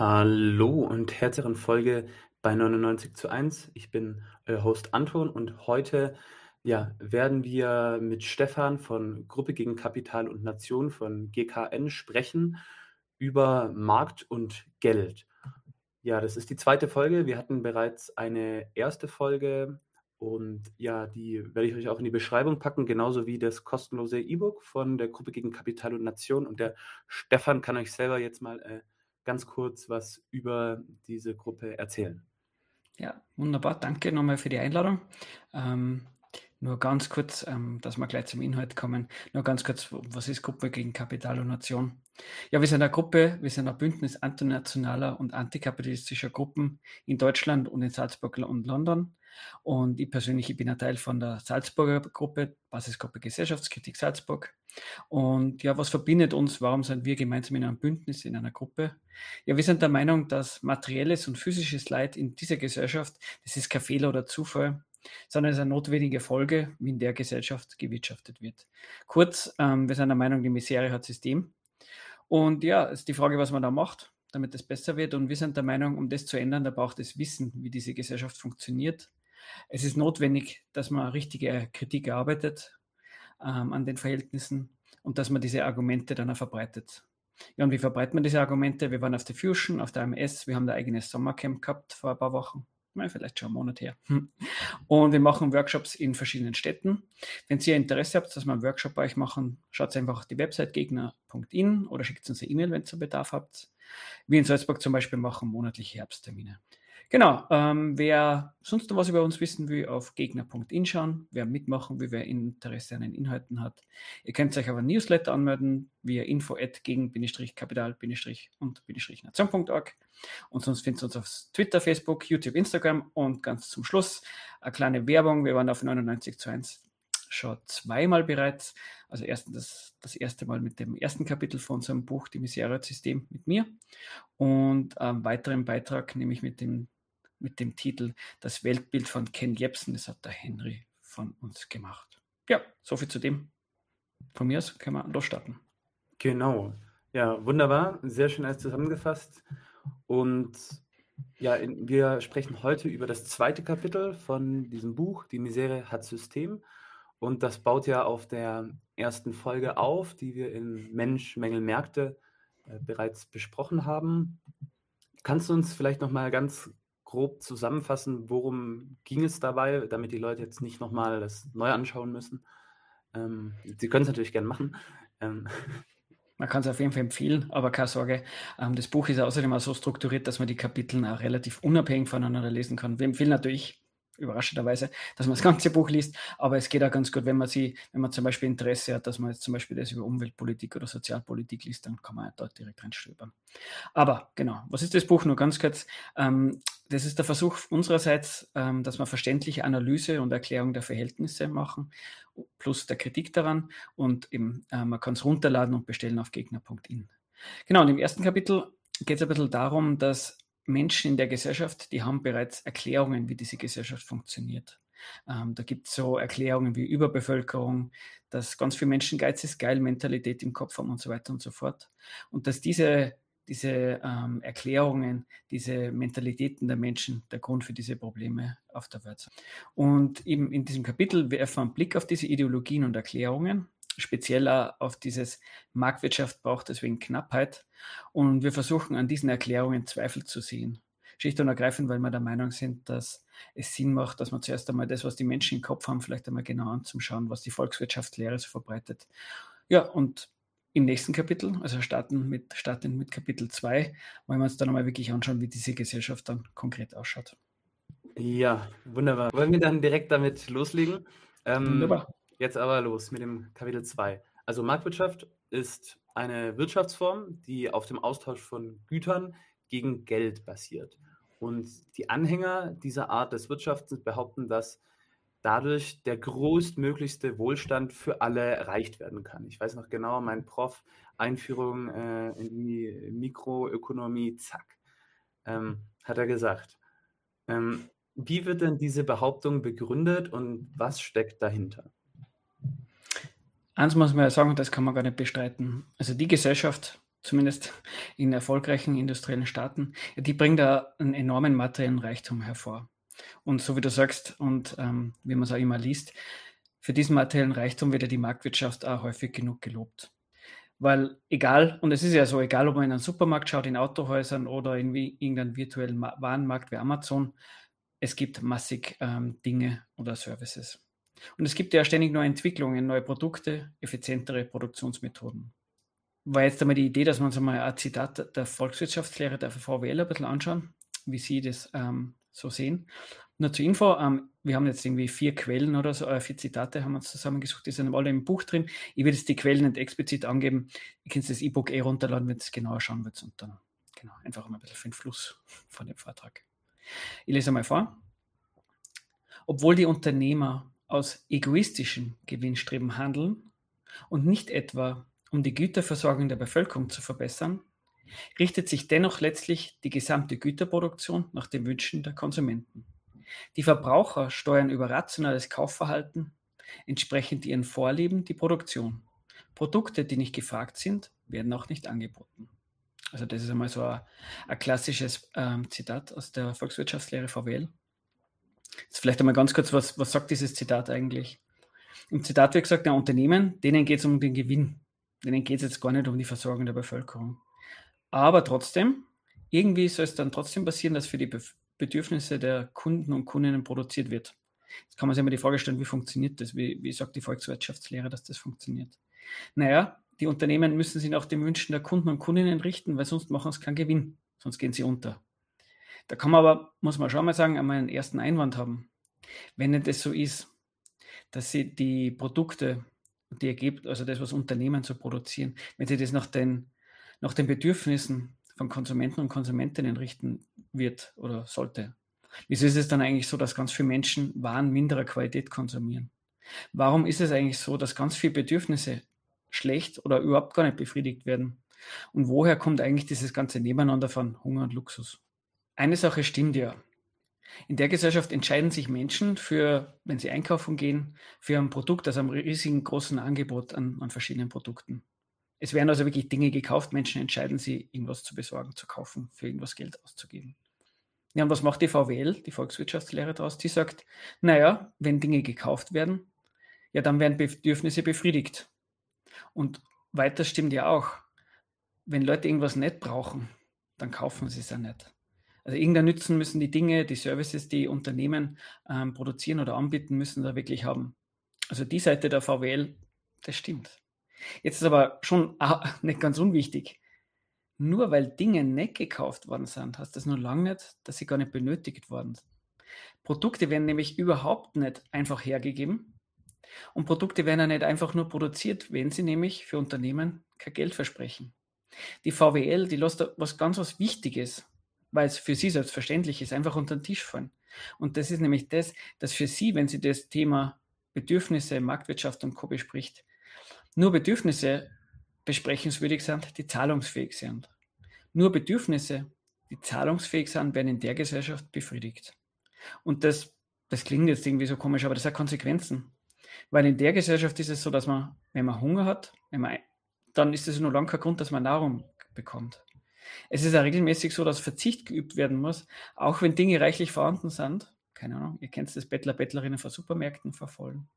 Hallo und herzlichen Folge bei 99 zu 1. Ich bin euer Host Anton und heute ja, werden wir mit Stefan von Gruppe gegen Kapital und Nation von GKN sprechen über Markt und Geld. Ja, das ist die zweite Folge. Wir hatten bereits eine erste Folge und ja, die werde ich euch auch in die Beschreibung packen, genauso wie das kostenlose E-Book von der Gruppe gegen Kapital und Nation. Und der Stefan kann euch selber jetzt mal äh, ganz kurz was über diese Gruppe erzählen. Ja, wunderbar. Danke nochmal für die Einladung. Ähm, nur ganz kurz, ähm, dass wir gleich zum Inhalt kommen. Nur ganz kurz, was ist Gruppe gegen Kapital und Nation? Ja, wir sind eine Gruppe, wir sind ein Bündnis antinationaler und antikapitalistischer Gruppen in Deutschland und in Salzburg und London. Und ich persönlich, ich bin ein Teil von der Salzburger Gruppe, Basisgruppe Gesellschaftskritik Salzburg. Und ja, was verbindet uns? Warum sind wir gemeinsam in einem Bündnis, in einer Gruppe? Ja, wir sind der Meinung, dass materielles und physisches Leid in dieser Gesellschaft, das ist kein Fehler oder Zufall, sondern es ist eine notwendige Folge, wie in der Gesellschaft gewirtschaftet wird. Kurz, ähm, wir sind der Meinung, die Misere hat System. Und ja, ist die Frage, was man da macht, damit es besser wird. Und wir sind der Meinung, um das zu ändern, da braucht es Wissen, wie diese Gesellschaft funktioniert. Es ist notwendig, dass man richtige Kritik erarbeitet ähm, an den Verhältnissen und dass man diese Argumente dann auch verbreitet. Ja, und wie verbreitet man diese Argumente? Wir waren auf der Fusion, auf der AMS, wir haben da eigenes Sommercamp gehabt vor ein paar Wochen vielleicht schon einen Monat her. Und wir machen Workshops in verschiedenen Städten. Wenn ihr Interesse habt, dass wir einen Workshop bei euch machen, schaut einfach auf die Website gegner.in oder schickt uns eine E-Mail, wenn ihr Bedarf habt. Wir in Salzburg zum Beispiel machen monatliche Herbsttermine. Genau, ähm, wer sonst noch was über uns wissen will, auf gegner.in schauen, wer mitmachen will, wer Interesse an den Inhalten hat. Ihr könnt euch aber Newsletter anmelden via info at gegen-kapital-und-nation.org. Und sonst findet ihr uns auf Twitter, Facebook, YouTube, Instagram und ganz zum Schluss eine kleine Werbung. Wir waren auf 99 zu 1 schon zweimal bereits. Also erst das, das erste Mal mit dem ersten Kapitel von unserem Buch Die Miseriot-System mit mir und einen weiteren Beitrag, nämlich mit dem mit dem Titel Das Weltbild von Ken Jebsen. Das hat der Henry von uns gemacht. Ja, soviel zu dem. Von mir aus können wir losstarten. Genau. Ja, wunderbar. Sehr schön alles zusammengefasst. Und ja, in, wir sprechen heute über das zweite Kapitel von diesem Buch, Die Misere hat System. Und das baut ja auf der ersten Folge auf, die wir in Mensch, Mängel, Märkte äh, bereits besprochen haben. Kannst du uns vielleicht noch mal ganz grob zusammenfassen, worum ging es dabei, damit die Leute jetzt nicht nochmal das neu anschauen müssen? Ähm, Sie können es natürlich gerne machen. Ähm. Man kann es auf jeden Fall empfehlen, aber keine Sorge. Ähm, das Buch ist außerdem auch so strukturiert, dass man die Kapitel auch relativ unabhängig voneinander lesen kann. Wir empfehlen natürlich überraschenderweise, dass man das ganze Buch liest. Aber es geht auch ganz gut, wenn man sie, wenn man zum Beispiel Interesse hat, dass man jetzt zum Beispiel das über Umweltpolitik oder Sozialpolitik liest, dann kann man dort direkt reinstöbern. Aber genau, was ist das Buch? Nur ganz kurz. Ähm, das ist der Versuch unsererseits, ähm, dass wir verständliche Analyse und Erklärung der Verhältnisse machen, plus der Kritik daran. Und eben, äh, man kann es runterladen und bestellen auf gegner.in. Genau, und im ersten Kapitel geht es ein bisschen darum, dass Menschen in der Gesellschaft, die haben bereits Erklärungen, wie diese Gesellschaft funktioniert. Ähm, da gibt es so Erklärungen wie Überbevölkerung, dass ganz viele Menschen Geiz ist geil, Mentalität im Kopf haben und so weiter und so fort. Und dass diese, diese ähm, Erklärungen, diese Mentalitäten der Menschen der Grund für diese Probleme auf der Welt sind. Und eben in diesem Kapitel werfen wir einen Blick auf diese Ideologien und Erklärungen spezieller auf dieses Marktwirtschaft braucht deswegen Knappheit. Und wir versuchen an diesen Erklärungen Zweifel zu sehen. Schlicht und ergreifend, weil wir der Meinung sind, dass es Sinn macht, dass man zuerst einmal das, was die Menschen im Kopf haben, vielleicht einmal genau anzuschauen, was die Volkswirtschaftslehre so verbreitet. Ja, und im nächsten Kapitel, also starten mit, starten mit Kapitel 2, wollen wir uns dann einmal wirklich anschauen, wie diese Gesellschaft dann konkret ausschaut. Ja, wunderbar. Wollen wir dann direkt damit loslegen? Ähm, wunderbar. Jetzt aber los mit dem Kapitel 2. Also Marktwirtschaft ist eine Wirtschaftsform, die auf dem Austausch von Gütern gegen Geld basiert. Und die Anhänger dieser Art des Wirtschaftens behaupten, dass dadurch der größtmöglichste Wohlstand für alle erreicht werden kann. Ich weiß noch genau, mein Prof, Einführung äh, in die Mikroökonomie, zack, ähm, hat er gesagt. Ähm, wie wird denn diese Behauptung begründet und was steckt dahinter? Eins muss man ja sagen, das kann man gar nicht bestreiten. Also die Gesellschaft, zumindest in erfolgreichen industriellen Staaten, die bringen da einen enormen materiellen Reichtum hervor. Und so wie du sagst und ähm, wie man es auch immer liest, für diesen materiellen Reichtum wird ja die Marktwirtschaft auch häufig genug gelobt. Weil egal, und es ist ja so, egal ob man in einen Supermarkt schaut, in Autohäusern oder in irgendeinen virtuellen Warenmarkt wie Amazon, es gibt massig ähm, Dinge oder Services. Und es gibt ja ständig neue Entwicklungen, neue Produkte, effizientere Produktionsmethoden. War jetzt einmal die Idee, dass wir uns einmal ein Zitat der Volkswirtschaftslehre der VWL ein bisschen anschauen, wie Sie das ähm, so sehen. Nur zur Info, ähm, wir haben jetzt irgendwie vier Quellen oder so, äh, vier Zitate haben wir uns zusammengesucht, die sind alle im Buch drin. Ich will jetzt die Quellen nicht explizit angeben. Ihr könnt das E-Book eh runterladen, wenn es genauer schauen wird und dann genau, einfach mal ein bisschen für den Fluss von dem Vortrag. Ich lese mal vor. Obwohl die Unternehmer aus egoistischem Gewinnstreben handeln und nicht etwa um die Güterversorgung der Bevölkerung zu verbessern, richtet sich dennoch letztlich die gesamte Güterproduktion nach den Wünschen der Konsumenten. Die Verbraucher steuern über rationales Kaufverhalten entsprechend ihren Vorlieben die Produktion. Produkte, die nicht gefragt sind, werden auch nicht angeboten. Also das ist einmal so ein, ein klassisches ähm, Zitat aus der Volkswirtschaftslehre VWL. Jetzt vielleicht einmal ganz kurz, was, was sagt dieses Zitat eigentlich? Im Zitat wird gesagt, ein Unternehmen, denen geht es um den Gewinn. Denen geht es jetzt gar nicht um die Versorgung der Bevölkerung. Aber trotzdem, irgendwie soll es dann trotzdem passieren, dass für die Bedürfnisse der Kunden und Kundinnen produziert wird. Jetzt kann man sich immer die Frage stellen, wie funktioniert das? Wie, wie sagt die Volkswirtschaftslehre, dass das funktioniert? Naja, die Unternehmen müssen sich nach den Wünschen der Kunden und Kundinnen richten, weil sonst machen sie keinen Gewinn, sonst gehen sie unter. Da kann man aber, muss man schon mal sagen, einmal einen ersten Einwand haben. Wenn es das so ist, dass sie die Produkte, die ergibt, also das, was Unternehmen zu produzieren, wenn sie das nach den, nach den Bedürfnissen von Konsumenten und Konsumentinnen richten wird oder sollte. Wieso ist es dann eigentlich so, dass ganz viele Menschen Waren minderer Qualität konsumieren? Warum ist es eigentlich so, dass ganz viele Bedürfnisse schlecht oder überhaupt gar nicht befriedigt werden? Und woher kommt eigentlich dieses ganze Nebeneinander von Hunger und Luxus? Eine Sache stimmt ja. In der Gesellschaft entscheiden sich Menschen für, wenn sie einkaufen gehen, für ein Produkt aus einem riesigen großen Angebot an, an verschiedenen Produkten. Es werden also wirklich Dinge gekauft. Menschen entscheiden sich, irgendwas zu besorgen, zu kaufen, für irgendwas Geld auszugeben. Ja, und was macht die VWL, die Volkswirtschaftslehre daraus? Die sagt, naja, wenn Dinge gekauft werden, ja, dann werden Bedürfnisse befriedigt. Und weiter stimmt ja auch, wenn Leute irgendwas nicht brauchen, dann kaufen sie es ja nicht. Also irgendein Nützen müssen die Dinge, die Services, die Unternehmen ähm, produzieren oder anbieten, müssen da wirklich haben. Also die Seite der VWL, das stimmt. Jetzt ist aber schon nicht ganz unwichtig. Nur weil Dinge nicht gekauft worden sind, heißt das nur lange nicht, dass sie gar nicht benötigt worden sind. Produkte werden nämlich überhaupt nicht einfach hergegeben und Produkte werden ja nicht einfach nur produziert, wenn sie nämlich für Unternehmen kein Geld versprechen. Die VWL, die lässt da was ganz was Wichtiges, weil es für sie selbstverständlich ist, einfach unter den Tisch fallen. Und das ist nämlich das, dass für sie, wenn sie das Thema Bedürfnisse, Marktwirtschaft und Co. bespricht, nur Bedürfnisse besprechenswürdig sind, die zahlungsfähig sind. Nur Bedürfnisse, die zahlungsfähig sind, werden in der Gesellschaft befriedigt. Und das, das klingt jetzt irgendwie so komisch, aber das hat Konsequenzen. Weil in der Gesellschaft ist es so, dass man, wenn man Hunger hat, wenn man, dann ist es nur lang kein Grund, dass man Nahrung bekommt. Es ist ja regelmäßig so, dass Verzicht geübt werden muss, auch wenn Dinge reichlich vorhanden sind. Keine Ahnung, ihr kennt das Bettler, Bettlerinnen vor Supermärkten verfolgen.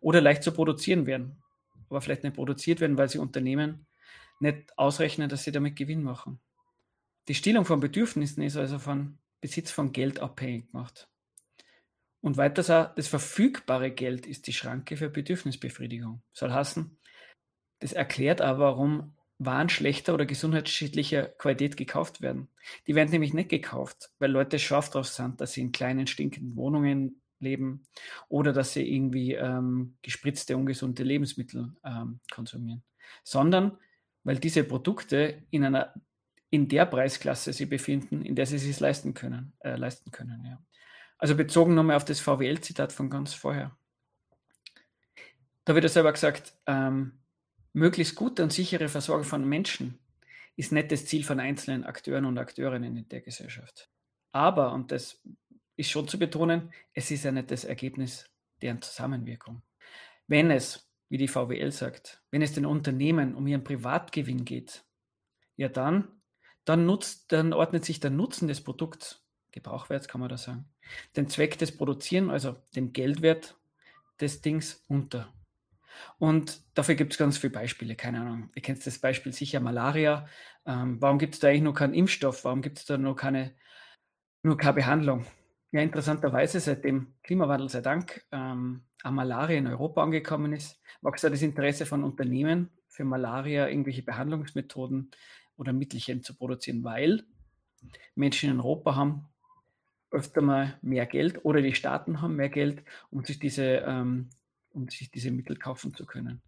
Oder leicht zu produzieren werden aber vielleicht nicht produziert werden, weil sie Unternehmen nicht ausrechnen, dass sie damit Gewinn machen. Die Stillung von Bedürfnissen ist also von Besitz von Geld abhängig gemacht. Und weiter sagt, das verfügbare Geld ist die Schranke für Bedürfnisbefriedigung. Soll heißen, das erklärt aber, warum Waren schlechter oder gesundheitsschädlicher Qualität gekauft werden. Die werden nämlich nicht gekauft, weil Leute scharf drauf sind, dass sie in kleinen, stinkenden Wohnungen leben oder dass sie irgendwie ähm, gespritzte, ungesunde Lebensmittel ähm, konsumieren, sondern weil diese Produkte in einer in der Preisklasse sie befinden, in der sie es leisten können, äh, leisten können. Ja. Also bezogen nochmal auf das VWL-Zitat von ganz vorher. Da wird er selber gesagt, ähm, möglichst gute und sichere Versorgung von Menschen ist nicht das Ziel von einzelnen Akteuren und Akteurinnen in der Gesellschaft. Aber, und das ist schon zu betonen, es ist ja nicht das Ergebnis deren Zusammenwirkung. Wenn es, wie die VWL sagt, wenn es den Unternehmen um ihren Privatgewinn geht, ja dann, dann, nutzt, dann ordnet sich der Nutzen des Produkts, Gebrauchwert kann man da sagen, den Zweck des Produzieren, also dem Geldwert des Dings unter. Und dafür gibt es ganz viele Beispiele, keine Ahnung. Ihr kennt das Beispiel sicher Malaria. Ähm, warum gibt es da eigentlich noch keinen Impfstoff? Warum gibt es da noch keine, nur keine Behandlung? Ja, interessanterweise, seit dem Klimawandel sei Dank ähm, an Malaria in Europa angekommen ist, wächst da das Interesse von Unternehmen für Malaria irgendwelche Behandlungsmethoden oder Mittelchen zu produzieren, weil Menschen in Europa haben öfter mal mehr Geld oder die Staaten haben mehr Geld, um sich diese ähm, um sich diese Mittel kaufen zu können.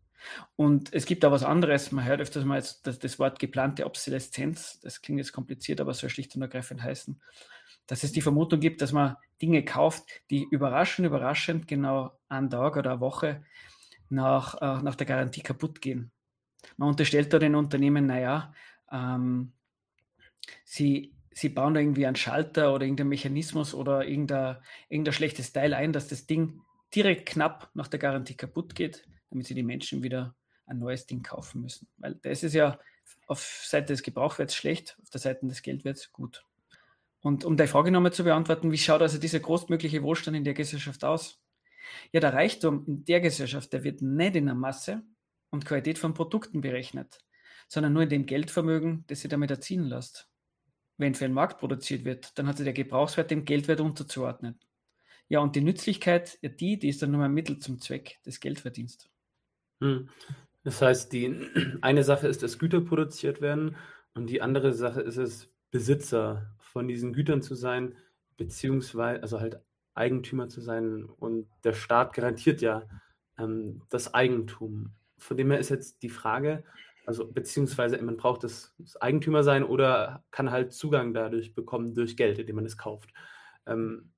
Und es gibt auch was anderes. Man hört öfters mal das, das Wort geplante Obsoleszenz. Das klingt jetzt kompliziert, aber soll schlicht und ergreifend heißen, dass es die Vermutung gibt, dass man Dinge kauft, die überraschend, überraschend genau einen Tag oder eine Woche nach, äh, nach der Garantie kaputt gehen. Man unterstellt da den Unternehmen, naja, ähm, sie, sie bauen da irgendwie einen Schalter oder irgendeinen Mechanismus oder irgendein, irgendein schlechtes Teil ein, dass das Ding direkt knapp nach der Garantie kaputt geht, damit sie die Menschen wieder ein neues Ding kaufen müssen. Weil das ist ja auf Seite des Gebrauchwerts schlecht, auf der Seite des Geldwerts gut. Und um deine Frage nochmal zu beantworten, wie schaut also dieser großmögliche Wohlstand in der Gesellschaft aus? Ja, der Reichtum in der Gesellschaft, der wird nicht in der Masse und Qualität von Produkten berechnet, sondern nur in dem Geldvermögen, das sie damit erzielen lässt. Wenn für einen Markt produziert wird, dann hat sich der Gebrauchswert dem Geldwert unterzuordnen. Ja, und die Nützlichkeit, ja, die, die ist dann nur ein Mittel zum Zweck des Geldverdienstes. Hm. Das heißt, die eine Sache ist, dass Güter produziert werden und die andere Sache ist es, Besitzer von diesen Gütern zu sein, beziehungsweise, also halt Eigentümer zu sein. Und der Staat garantiert ja ähm, das Eigentum. Von dem her ist jetzt die Frage, also beziehungsweise man braucht das, das Eigentümer sein oder kann halt Zugang dadurch bekommen durch Geld, indem man es kauft. Ähm,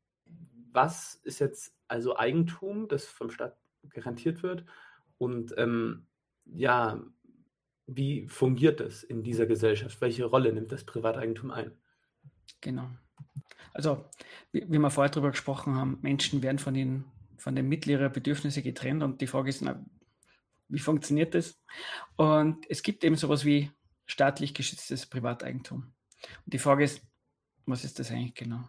was ist jetzt also Eigentum, das vom Staat garantiert wird? Und ähm, ja, wie fungiert das in dieser Gesellschaft? Welche Rolle nimmt das Privateigentum ein? Genau. Also, wie, wie wir vorher darüber gesprochen haben, Menschen werden von den, von den Mitteln ihrer Bedürfnisse getrennt und die Frage ist, na, wie funktioniert das? Und es gibt eben sowas wie staatlich geschütztes Privateigentum. Und die Frage ist, was ist das eigentlich genau?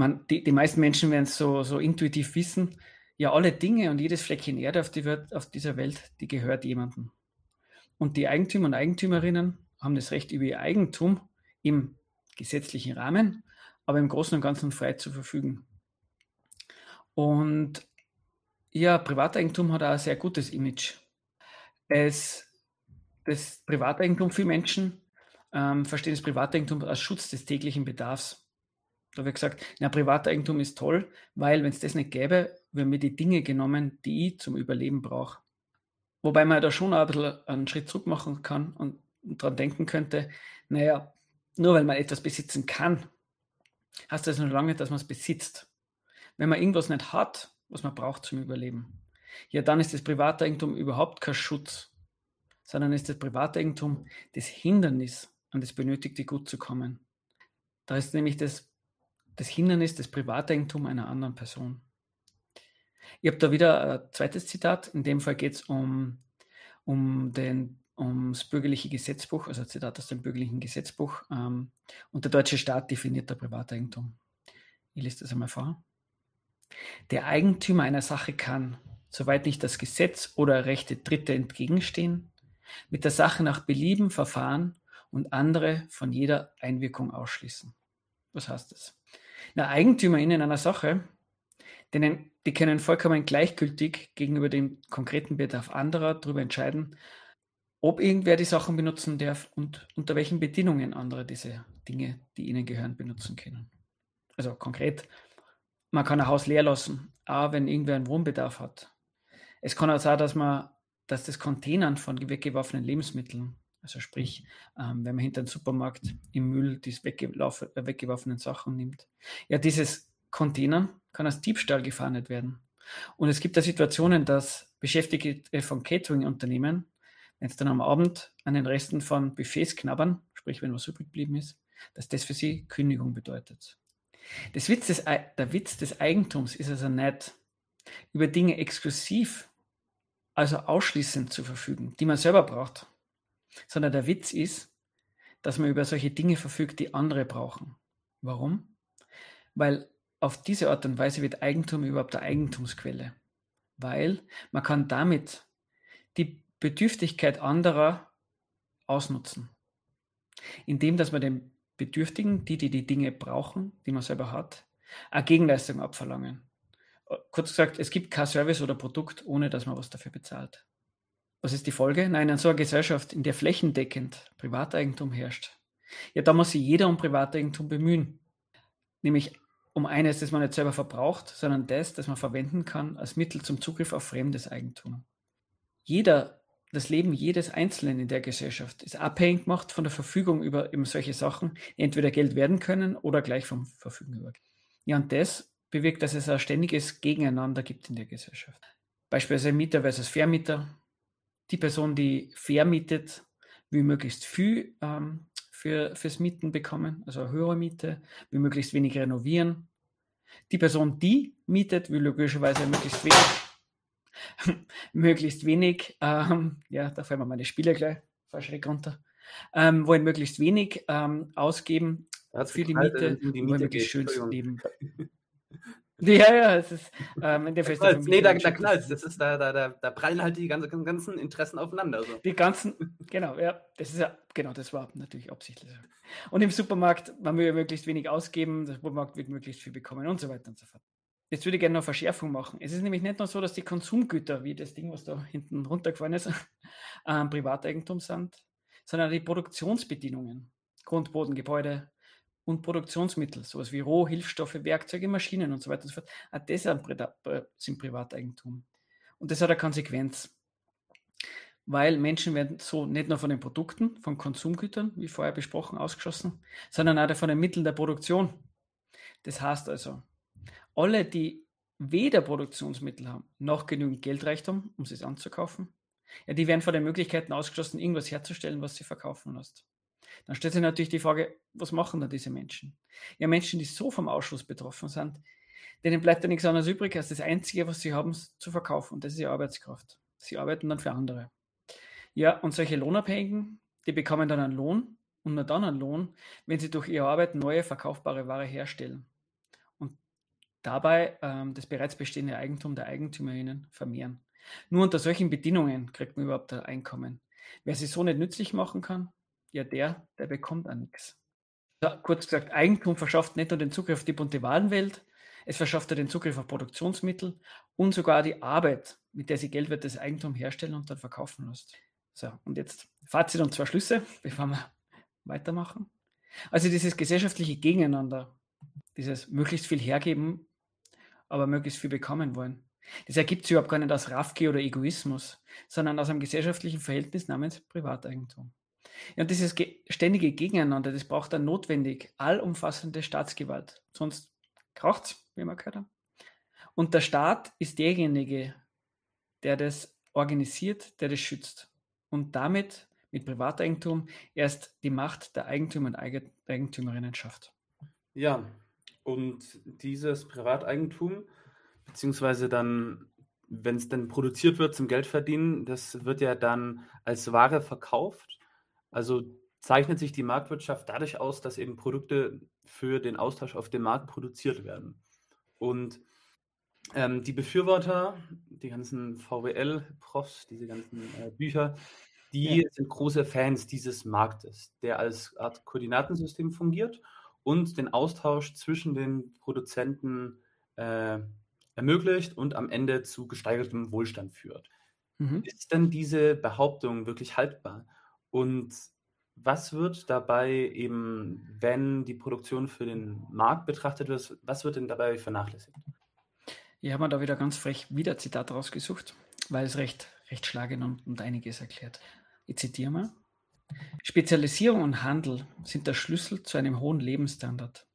Meine, die, die meisten Menschen werden es so, so intuitiv wissen, ja, alle Dinge und jedes Fleckchen Erde auf, die auf dieser Welt, die gehört jemandem. Und die Eigentümer und Eigentümerinnen haben das Recht über ihr Eigentum im gesetzlichen Rahmen, aber im Großen und Ganzen frei zu verfügen. Und ja, Privateigentum hat auch ein sehr gutes Image. Es, das Privateigentum, für Menschen ähm, verstehen das Privateigentum als Schutz des täglichen Bedarfs. Da wird gesagt, na, Privateigentum ist toll, weil wenn es das nicht gäbe, wären mir die Dinge genommen, die ich zum Überleben brauche. Wobei man da schon ein bisschen einen Schritt zurück machen kann und daran denken könnte, naja, nur weil man etwas besitzen kann, heißt das noch lange dass man es besitzt. Wenn man irgendwas nicht hat, was man braucht zum Überleben, ja, dann ist das Privateigentum überhaupt kein Schutz, sondern ist das Privateigentum das Hindernis, an das benötigte Gut zu kommen. Da ist nämlich das das Hindernis des Privateigentums einer anderen Person. Ich habe da wieder ein zweites Zitat. In dem Fall geht es um, um den, ums bürgerliche Gesetzbuch, also ein Zitat aus dem bürgerlichen Gesetzbuch. Ähm, und der deutsche Staat definiert der Privateigentum. Ich lese das einmal vor. Der Eigentümer einer Sache kann, soweit nicht das Gesetz oder Rechte Dritte entgegenstehen, mit der Sache nach Belieben verfahren und andere von jeder Einwirkung ausschließen. Was heißt das? Na, EigentümerInnen einer Sache, denen, die können vollkommen gleichgültig gegenüber dem konkreten Bedarf anderer darüber entscheiden, ob irgendwer die Sachen benutzen darf und unter welchen Bedingungen andere diese Dinge, die ihnen gehören, benutzen können. Also konkret, man kann ein Haus leer lassen, auch wenn irgendwer einen Wohnbedarf hat. Es kann auch sein, dass man, dass das Containern von weggeworfenen Lebensmitteln also sprich, ähm, wenn man hinter dem Supermarkt im Müll die äh, weggeworfenen Sachen nimmt. Ja, dieses Container kann als Diebstahl gefahndet werden. Und es gibt da Situationen, dass Beschäftigte von Catering-Unternehmen, wenn es dann am Abend an den Resten von Buffets knabbern, sprich wenn was übrig geblieben ist, dass das für sie Kündigung bedeutet. Das Witz des, der Witz des Eigentums ist also nicht, über Dinge exklusiv, also ausschließend zu verfügen, die man selber braucht, sondern der Witz ist, dass man über solche Dinge verfügt, die andere brauchen. Warum? Weil auf diese Art und Weise wird Eigentum überhaupt eine Eigentumsquelle. Weil man kann damit die Bedürftigkeit anderer ausnutzen. Indem, dass man den Bedürftigen, die, die die Dinge brauchen, die man selber hat, eine Gegenleistung abverlangen. Kurz gesagt, es gibt kein Service oder Produkt, ohne dass man was dafür bezahlt. Was ist die Folge? Nein, in so einer Gesellschaft, in der flächendeckend Privateigentum herrscht, ja, da muss sich jeder um Privateigentum bemühen. Nämlich um eines, das man nicht selber verbraucht, sondern das, das man verwenden kann als Mittel zum Zugriff auf fremdes Eigentum. Jeder, das Leben jedes Einzelnen in der Gesellschaft ist abhängig gemacht von der Verfügung über eben solche Sachen, die entweder Geld werden können oder gleich vom Verfügen über. Ja, und das bewirkt, dass es ein ständiges Gegeneinander gibt in der Gesellschaft. Beispielsweise Mieter versus Vermieter. Die Person, die vermietet, will möglichst viel ähm, für, fürs Mieten bekommen, also eine höhere Miete, will möglichst wenig renovieren. Die Person, die mietet, will logischerweise möglichst wenig, möglichst wenig, ähm, ja, da fallen mir meine Spiele gleich falsch runter, ähm, wollen möglichst wenig ähm, ausgeben für die Miete, die Miete wollen möglichst schön leben. Ja, ja, es ist ähm, in der Fest. Nee, da, da knallt Das ist da, da, da, da prallen halt die ganzen, ganzen Interessen aufeinander. So. Die ganzen, genau, ja, das ist ja, genau, das war natürlich absichtlich. Und im Supermarkt, man will ja möglichst wenig ausgeben, der Supermarkt wird möglichst viel bekommen und so weiter und so fort. Jetzt würde ich gerne noch Verschärfung machen. Es ist nämlich nicht nur so, dass die Konsumgüter, wie das Ding, was da hinten runtergefallen ist, ähm, Privateigentum sind, sondern die Produktionsbedingungen, Grund, Boden, Gebäude, und Produktionsmittel, sowas wie Rohhilfsstoffe, Werkzeuge, Maschinen und so weiter und so fort, auch das sind Privateigentum. Und das hat eine Konsequenz, weil Menschen werden so nicht nur von den Produkten, von Konsumgütern, wie vorher besprochen, ausgeschossen, sondern auch von den Mitteln der Produktion. Das heißt also, alle, die weder Produktionsmittel haben, noch genügend Geldreichtum, um es anzukaufen, ja, die werden von den Möglichkeiten ausgeschlossen, irgendwas herzustellen, was sie verkaufen lässt. Dann stellt sich natürlich die Frage, was machen da diese Menschen? Ja, Menschen, die so vom Ausschuss betroffen sind, denen bleibt ja nichts anderes übrig, als das Einzige, was sie haben, zu verkaufen. Und das ist die Arbeitskraft. Sie arbeiten dann für andere. Ja, und solche Lohnabhängigen, die bekommen dann einen Lohn und nur dann einen Lohn, wenn sie durch ihre Arbeit neue verkaufbare Ware herstellen. Und dabei ähm, das bereits bestehende Eigentum der Eigentümerinnen vermehren. Nur unter solchen Bedingungen kriegt man überhaupt ein Einkommen. Wer sich so nicht nützlich machen kann, ja, der, der bekommt auch nichts. Ja, kurz gesagt, Eigentum verschafft nicht nur den Zugriff auf die bunte Warenwelt, es verschafft ja den Zugriff auf Produktionsmittel und sogar die Arbeit, mit der sie geldwertes Eigentum herstellen und dann verkaufen lässt. So, und jetzt Fazit und zwei Schlüsse, bevor wir weitermachen. Also dieses gesellschaftliche Gegeneinander, dieses möglichst viel hergeben, aber möglichst viel bekommen wollen. Das ergibt sich überhaupt gar nicht aus Raffke oder Egoismus, sondern aus einem gesellschaftlichen Verhältnis namens Privateigentum. Ja, und dieses ständige Gegeneinander, das braucht dann notwendig allumfassende Staatsgewalt. Sonst kraucht es, wie wir gehört haben. Und der Staat ist derjenige, der das organisiert, der das schützt. Und damit mit Privateigentum erst die Macht der Eigentümer und Eigentümerinnen schafft. Ja, und dieses Privateigentum, beziehungsweise dann, wenn es dann produziert wird zum Geldverdienen, das wird ja dann als Ware verkauft also zeichnet sich die Marktwirtschaft dadurch aus, dass eben Produkte für den Austausch auf dem Markt produziert werden. Und ähm, die Befürworter, die ganzen VWL-Profs, diese ganzen äh, Bücher, die ja. sind große Fans dieses Marktes, der als Art Koordinatensystem fungiert und den Austausch zwischen den Produzenten äh, ermöglicht und am Ende zu gesteigertem Wohlstand führt. Mhm. Ist denn diese Behauptung wirklich haltbar? Und was wird dabei eben, wenn die Produktion für den Markt betrachtet wird, was wird denn dabei vernachlässigt? Ich habe mir da wieder ganz frech wieder Zitat rausgesucht, weil es recht, recht schlagend und, und einiges erklärt. Ich zitiere mal. Spezialisierung und Handel sind der Schlüssel zu einem hohen Lebensstandard.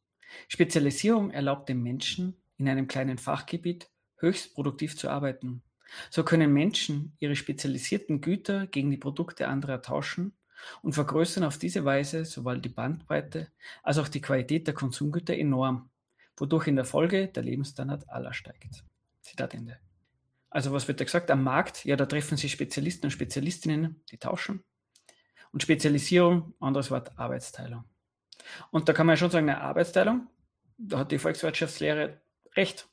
Spezialisierung erlaubt dem Menschen, in einem kleinen Fachgebiet höchst produktiv zu arbeiten so können Menschen ihre spezialisierten Güter gegen die Produkte anderer tauschen und vergrößern auf diese Weise sowohl die Bandbreite als auch die Qualität der Konsumgüter enorm, wodurch in der Folge der Lebensstandard aller steigt. Zitat Ende. Also was wird da gesagt? Am Markt, ja, da treffen sich Spezialisten und Spezialistinnen, die tauschen. Und Spezialisierung, anderes Wort, Arbeitsteilung. Und da kann man schon sagen, eine Arbeitsteilung, da hat die Volkswirtschaftslehre recht.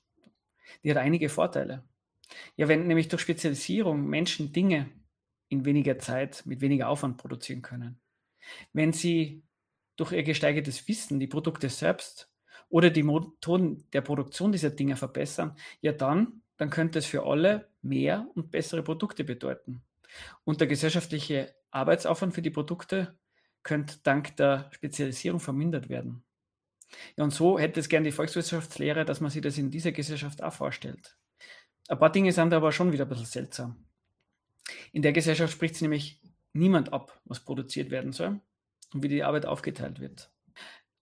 Die hat einige Vorteile. Ja, wenn nämlich durch Spezialisierung Menschen Dinge in weniger Zeit mit weniger Aufwand produzieren können, wenn sie durch ihr gesteigertes Wissen die Produkte selbst oder die Methoden der Produktion dieser Dinge verbessern, ja dann, dann könnte es für alle mehr und bessere Produkte bedeuten. Und der gesellschaftliche Arbeitsaufwand für die Produkte könnte dank der Spezialisierung vermindert werden. Ja, und so hätte es gern die Volkswirtschaftslehre, dass man sich das in dieser Gesellschaft auch vorstellt. Ein paar Dinge sind aber schon wieder ein bisschen seltsam. In der Gesellschaft spricht es nämlich niemand ab, was produziert werden soll und wie die Arbeit aufgeteilt wird.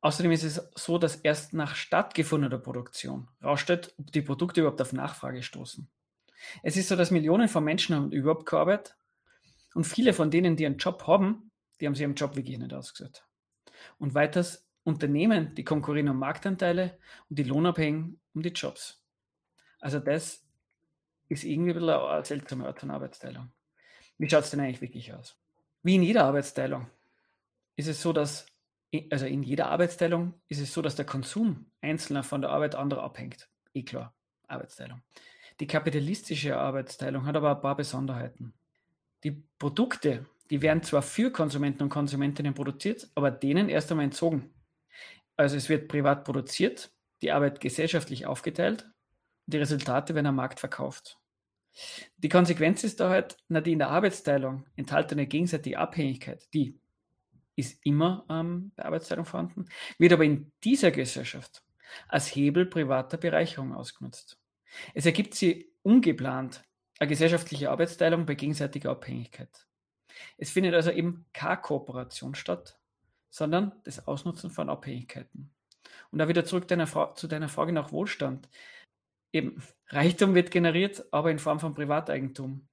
Außerdem ist es so, dass erst nach stattgefundener Produktion rausstellt, ob die Produkte überhaupt auf Nachfrage stoßen. Es ist so, dass Millionen von Menschen haben überhaupt gearbeitet und viele von denen, die einen Job haben, die haben sich ihren Job wirklich nicht ausgesucht. Und weiters Unternehmen, die konkurrieren um Marktanteile und die Lohnabhängigen um die Jobs. Also das ist irgendwie ein bisschen eine seltsame Art von Arbeitsteilung. Wie schaut es denn eigentlich wirklich aus? Wie in jeder Arbeitsteilung ist es so, dass, also in jeder Arbeitsteilung ist es so, dass der Konsum Einzelner von der Arbeit anderer abhängt. Eh klar, Arbeitsteilung. Die kapitalistische Arbeitsteilung hat aber ein paar Besonderheiten. Die Produkte, die werden zwar für Konsumenten und Konsumentinnen produziert, aber denen erst einmal entzogen. Also es wird privat produziert, die Arbeit gesellschaftlich aufgeteilt die Resultate werden am Markt verkauft. Die Konsequenz ist da halt, na, die in der Arbeitsteilung enthaltene gegenseitige Abhängigkeit, die ist immer ähm, bei Arbeitsteilung vorhanden, wird aber in dieser Gesellschaft als Hebel privater Bereicherung ausgenutzt. Es ergibt sie ungeplant eine gesellschaftliche Arbeitsteilung bei gegenseitiger Abhängigkeit. Es findet also eben keine Kooperation statt, sondern das Ausnutzen von Abhängigkeiten. Und da wieder zurück deiner zu deiner Frage nach Wohlstand. Eben, Reichtum wird generiert, aber in Form von Privateigentum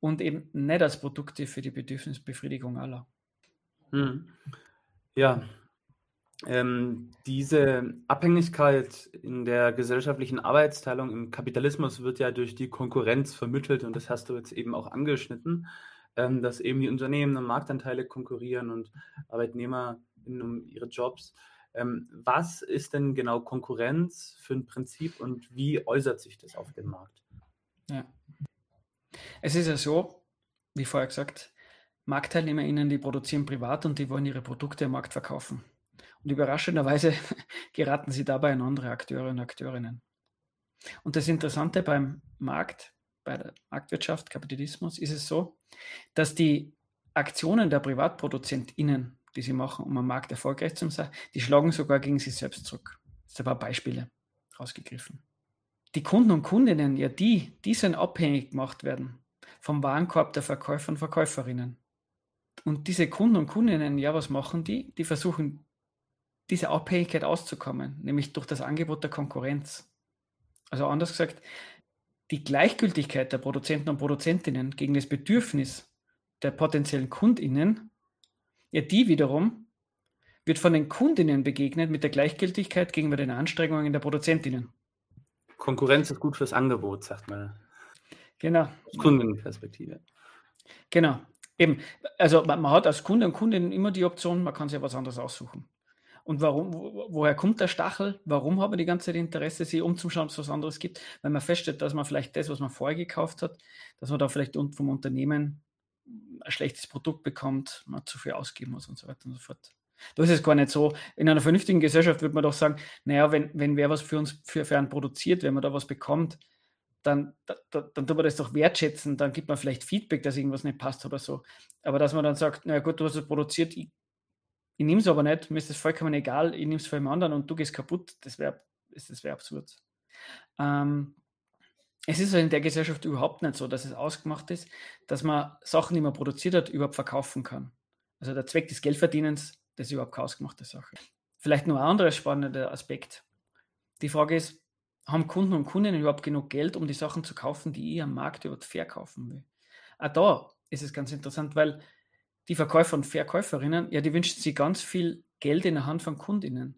und eben nicht als Produkte für die Bedürfnisbefriedigung aller. Hm. Ja, ähm, diese Abhängigkeit in der gesellschaftlichen Arbeitsteilung im Kapitalismus wird ja durch die Konkurrenz vermittelt und das hast du jetzt eben auch angeschnitten ähm, dass eben die Unternehmen um Marktanteile konkurrieren und Arbeitnehmer um ihre Jobs. Ähm, was ist denn genau Konkurrenz für ein Prinzip und wie äußert sich das auf dem Markt? Ja. Es ist ja so, wie vorher gesagt, MarktteilnehmerInnen, die produzieren privat und die wollen ihre Produkte am Markt verkaufen. Und überraschenderweise geraten sie dabei an andere Akteure und Akteurinnen. Und das Interessante beim Markt bei der Marktwirtschaft, Kapitalismus, ist es so, dass die Aktionen der PrivatproduzentInnen, die sie machen, um am Markt erfolgreich zu sein, die schlagen sogar gegen sich selbst zurück. Das sind ein paar Beispiele rausgegriffen. Die Kunden und Kundinnen, ja die, die sollen abhängig gemacht werden vom Warenkorb der Verkäufer und Verkäuferinnen. Und diese Kunden und Kundinnen, ja, was machen die? Die versuchen, diese Abhängigkeit auszukommen, nämlich durch das Angebot der Konkurrenz. Also anders gesagt, die Gleichgültigkeit der Produzenten und Produzentinnen gegen das Bedürfnis der potenziellen Kundinnen, ja, die wiederum wird von den Kundinnen begegnet mit der Gleichgültigkeit gegenüber den Anstrengungen der Produzentinnen. Konkurrenz ist gut fürs Angebot, sagt man. Genau. Aus Kundenperspektive. Genau. Eben, also man, man, hat als Kunde und Kundin immer die Option, man kann sich was anderes aussuchen. Und warum, wo, woher kommt der Stachel? Warum haben wir die ganze Zeit Interesse, sich umzuschauen, ob es was anderes gibt? Weil man feststellt, dass man vielleicht das, was man vorher gekauft hat, dass man da vielleicht vom Unternehmen ein schlechtes Produkt bekommt, man zu viel ausgeben muss und so weiter und so fort. Da ist gar nicht so. In einer vernünftigen Gesellschaft würde man doch sagen, naja, wenn, wenn wer was für uns, für, für einen produziert, wenn man da was bekommt, dann, da, dann tut man das doch wertschätzen, dann gibt man vielleicht Feedback, dass irgendwas nicht passt oder so. Aber dass man dann sagt, naja gut, du hast es produziert, ich ich nehme es aber nicht, mir ist das vollkommen egal, ich nehme es für jemand anderen und du gehst kaputt, das wäre das wär absurd. Ähm, es ist in der Gesellschaft überhaupt nicht so, dass es ausgemacht ist, dass man Sachen, die man produziert hat, überhaupt verkaufen kann. Also der Zweck des Geldverdienens, das ist überhaupt keine ausgemachte Sache. Vielleicht nur ein anderer spannender Aspekt. Die Frage ist, haben Kunden und Kundinnen überhaupt genug Geld, um die Sachen zu kaufen, die ich am Markt überhaupt verkaufen will? Auch da ist es ganz interessant, weil die Verkäufer und Verkäuferinnen, ja, die wünschen sich ganz viel Geld in der Hand von Kundinnen.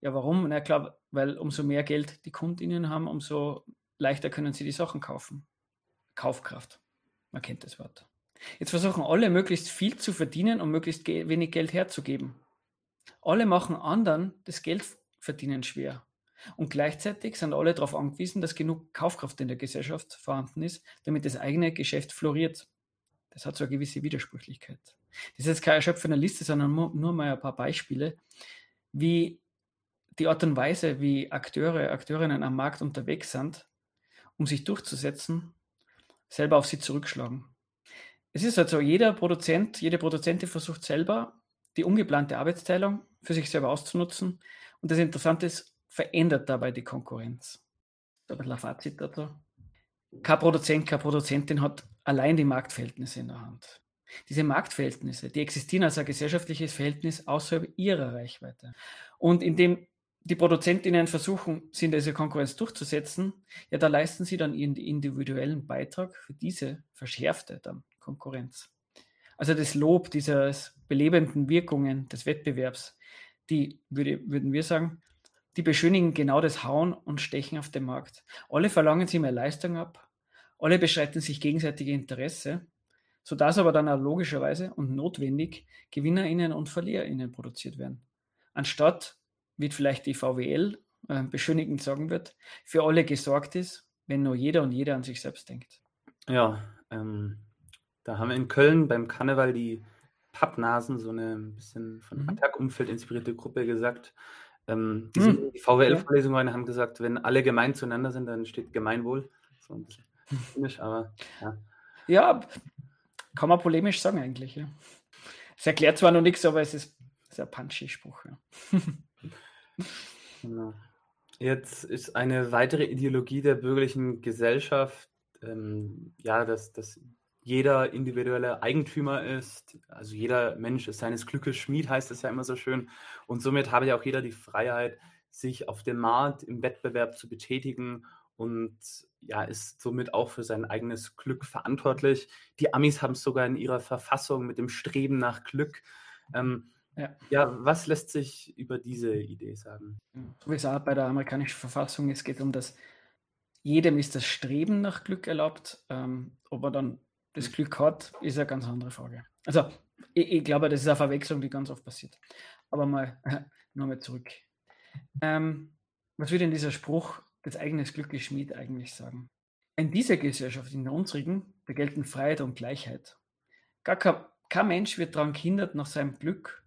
Ja, warum? Na klar, weil umso mehr Geld die Kundinnen haben, umso leichter können sie die Sachen kaufen. Kaufkraft. Man kennt das Wort. Jetzt versuchen alle möglichst viel zu verdienen und möglichst ge wenig Geld herzugeben. Alle machen anderen das Geldverdienen schwer. Und gleichzeitig sind alle darauf angewiesen, dass genug Kaufkraft in der Gesellschaft vorhanden ist, damit das eigene Geschäft floriert. Das hat so eine gewisse Widersprüchlichkeit. Das ist jetzt keine erschöpfende Liste, sondern nur mal ein paar Beispiele, wie die Art und Weise, wie Akteure, Akteurinnen am Markt unterwegs sind, um sich durchzusetzen, selber auf sie zurückschlagen. Es ist halt so, jeder Produzent, jede Produzentin versucht selber, die ungeplante Arbeitsteilung für sich selber auszunutzen. Und das Interessante ist, verändert dabei die Konkurrenz. ein bisschen ein Fazit dazu. Kein Produzent, keine Produzentin hat allein die Marktverhältnisse in der Hand. Diese Marktverhältnisse, die existieren als ein gesellschaftliches Verhältnis außerhalb ihrer Reichweite. Und indem die Produzentinnen versuchen, sie in dieser Konkurrenz durchzusetzen, ja, da leisten sie dann ihren individuellen Beitrag für diese verschärfte dann Konkurrenz. Also das Lob dieser belebenden Wirkungen des Wettbewerbs, die, würde, würden wir sagen, die beschönigen genau das Hauen und Stechen auf dem Markt. Alle verlangen sie mehr Leistung ab, alle beschreiten sich gegenseitige Interesse, sodass aber dann auch logischerweise und notwendig GewinnerInnen und VerliererInnen produziert werden. Anstatt wie vielleicht die VWL äh, beschönigend sagen wird, für alle gesorgt ist, wenn nur jeder und jeder an sich selbst denkt. Ja, ähm, da haben wir in Köln beim Karneval die Pappnasen, so eine ein bisschen von mhm. Attack-Umfeld inspirierte Gruppe gesagt. Ähm, die, mhm. die VWL-Vorlesungen ja. haben gesagt, wenn alle gemein zueinander sind, dann steht Gemeinwohl. So ein bisschen zynisch, aber ja. Ja, kann man polemisch sagen eigentlich. Ja. Es erklärt zwar noch nichts, aber es ist, ist ein punchy Spruch. Ja. Jetzt ist eine weitere Ideologie der bürgerlichen Gesellschaft, ähm, ja, dass, dass jeder individuelle Eigentümer ist, also jeder Mensch ist seines Glückes Schmied, heißt es ja immer so schön. Und somit habe ja auch jeder die Freiheit, sich auf dem Markt im Wettbewerb zu betätigen und ja, ist somit auch für sein eigenes Glück verantwortlich. Die Amis haben es sogar in ihrer Verfassung mit dem Streben nach Glück. Ähm, ja. ja, was lässt sich über diese Idee sagen? So wie es auch bei der amerikanischen Verfassung ist, geht um das, jedem ist das Streben nach Glück erlaubt. Ähm, ob er dann das hm. Glück hat, ist eine ganz andere Frage. Also, ich, ich glaube, das ist eine Verwechslung, die ganz oft passiert. Aber mal nochmal zurück. Ähm, was würde denn dieser Spruch, das eigene Glück Schmied, eigentlich sagen? In dieser Gesellschaft, in der unsrigen, da gelten Freiheit und Gleichheit. Gar kein, kein Mensch wird daran gehindert, nach seinem Glück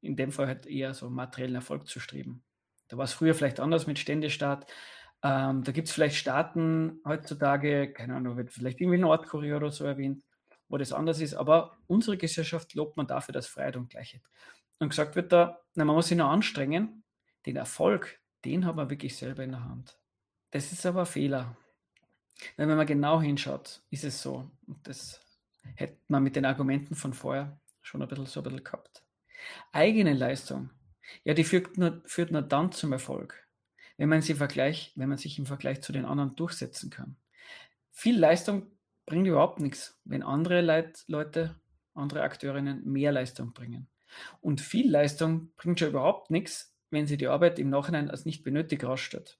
in dem Fall halt eher so materiellen Erfolg zu streben. Da war es früher vielleicht anders mit Ständestaat. Ähm, da gibt es vielleicht Staaten heutzutage, keine Ahnung, wird vielleicht irgendwie Nordkorea oder so erwähnt, wo das anders ist. Aber unsere Gesellschaft lobt man dafür, dass Freiheit und Gleichheit. Und gesagt wird da, na, man muss sich nur anstrengen. Den Erfolg, den hat man wirklich selber in der Hand. Das ist aber ein Fehler. Weil wenn man genau hinschaut, ist es so. Und das hätte man mit den Argumenten von vorher schon ein bisschen so ein bisschen gehabt. Eigene Leistung, ja, die führt nur, führt nur dann zum Erfolg, wenn man, sie Vergleich, wenn man sich im Vergleich zu den anderen durchsetzen kann. Viel Leistung bringt überhaupt nichts, wenn andere Leit Leute, andere Akteurinnen mehr Leistung bringen. Und viel Leistung bringt schon überhaupt nichts, wenn sie die Arbeit im Nachhinein als nicht benötigt rausstellt.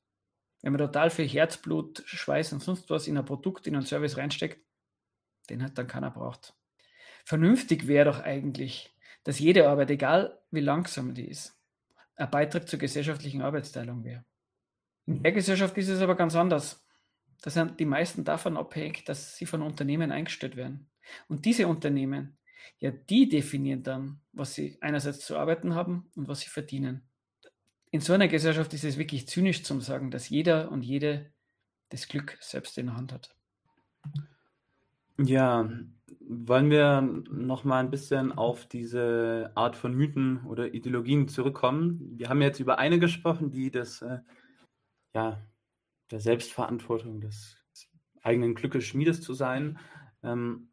Wenn man total viel Herzblut, Schweiß und sonst was in ein Produkt, in einen Service reinsteckt, den hat dann keiner braucht. Vernünftig wäre doch eigentlich, dass jede Arbeit, egal wie langsam die ist, ein Beitrag zur gesellschaftlichen Arbeitsteilung wäre. In der Gesellschaft ist es aber ganz anders. Da sind die meisten davon abhängig, dass sie von Unternehmen eingestellt werden. Und diese Unternehmen, ja, die definieren dann, was sie einerseits zu arbeiten haben und was sie verdienen. In so einer Gesellschaft ist es wirklich zynisch zu sagen, dass jeder und jede das Glück selbst in der Hand hat. Ja, wollen wir noch mal ein bisschen auf diese Art von Mythen oder Ideologien zurückkommen? Wir haben jetzt über eine gesprochen, die des, äh, ja, der Selbstverantwortung, des eigenen Glückes Schmiedes zu sein. Ähm,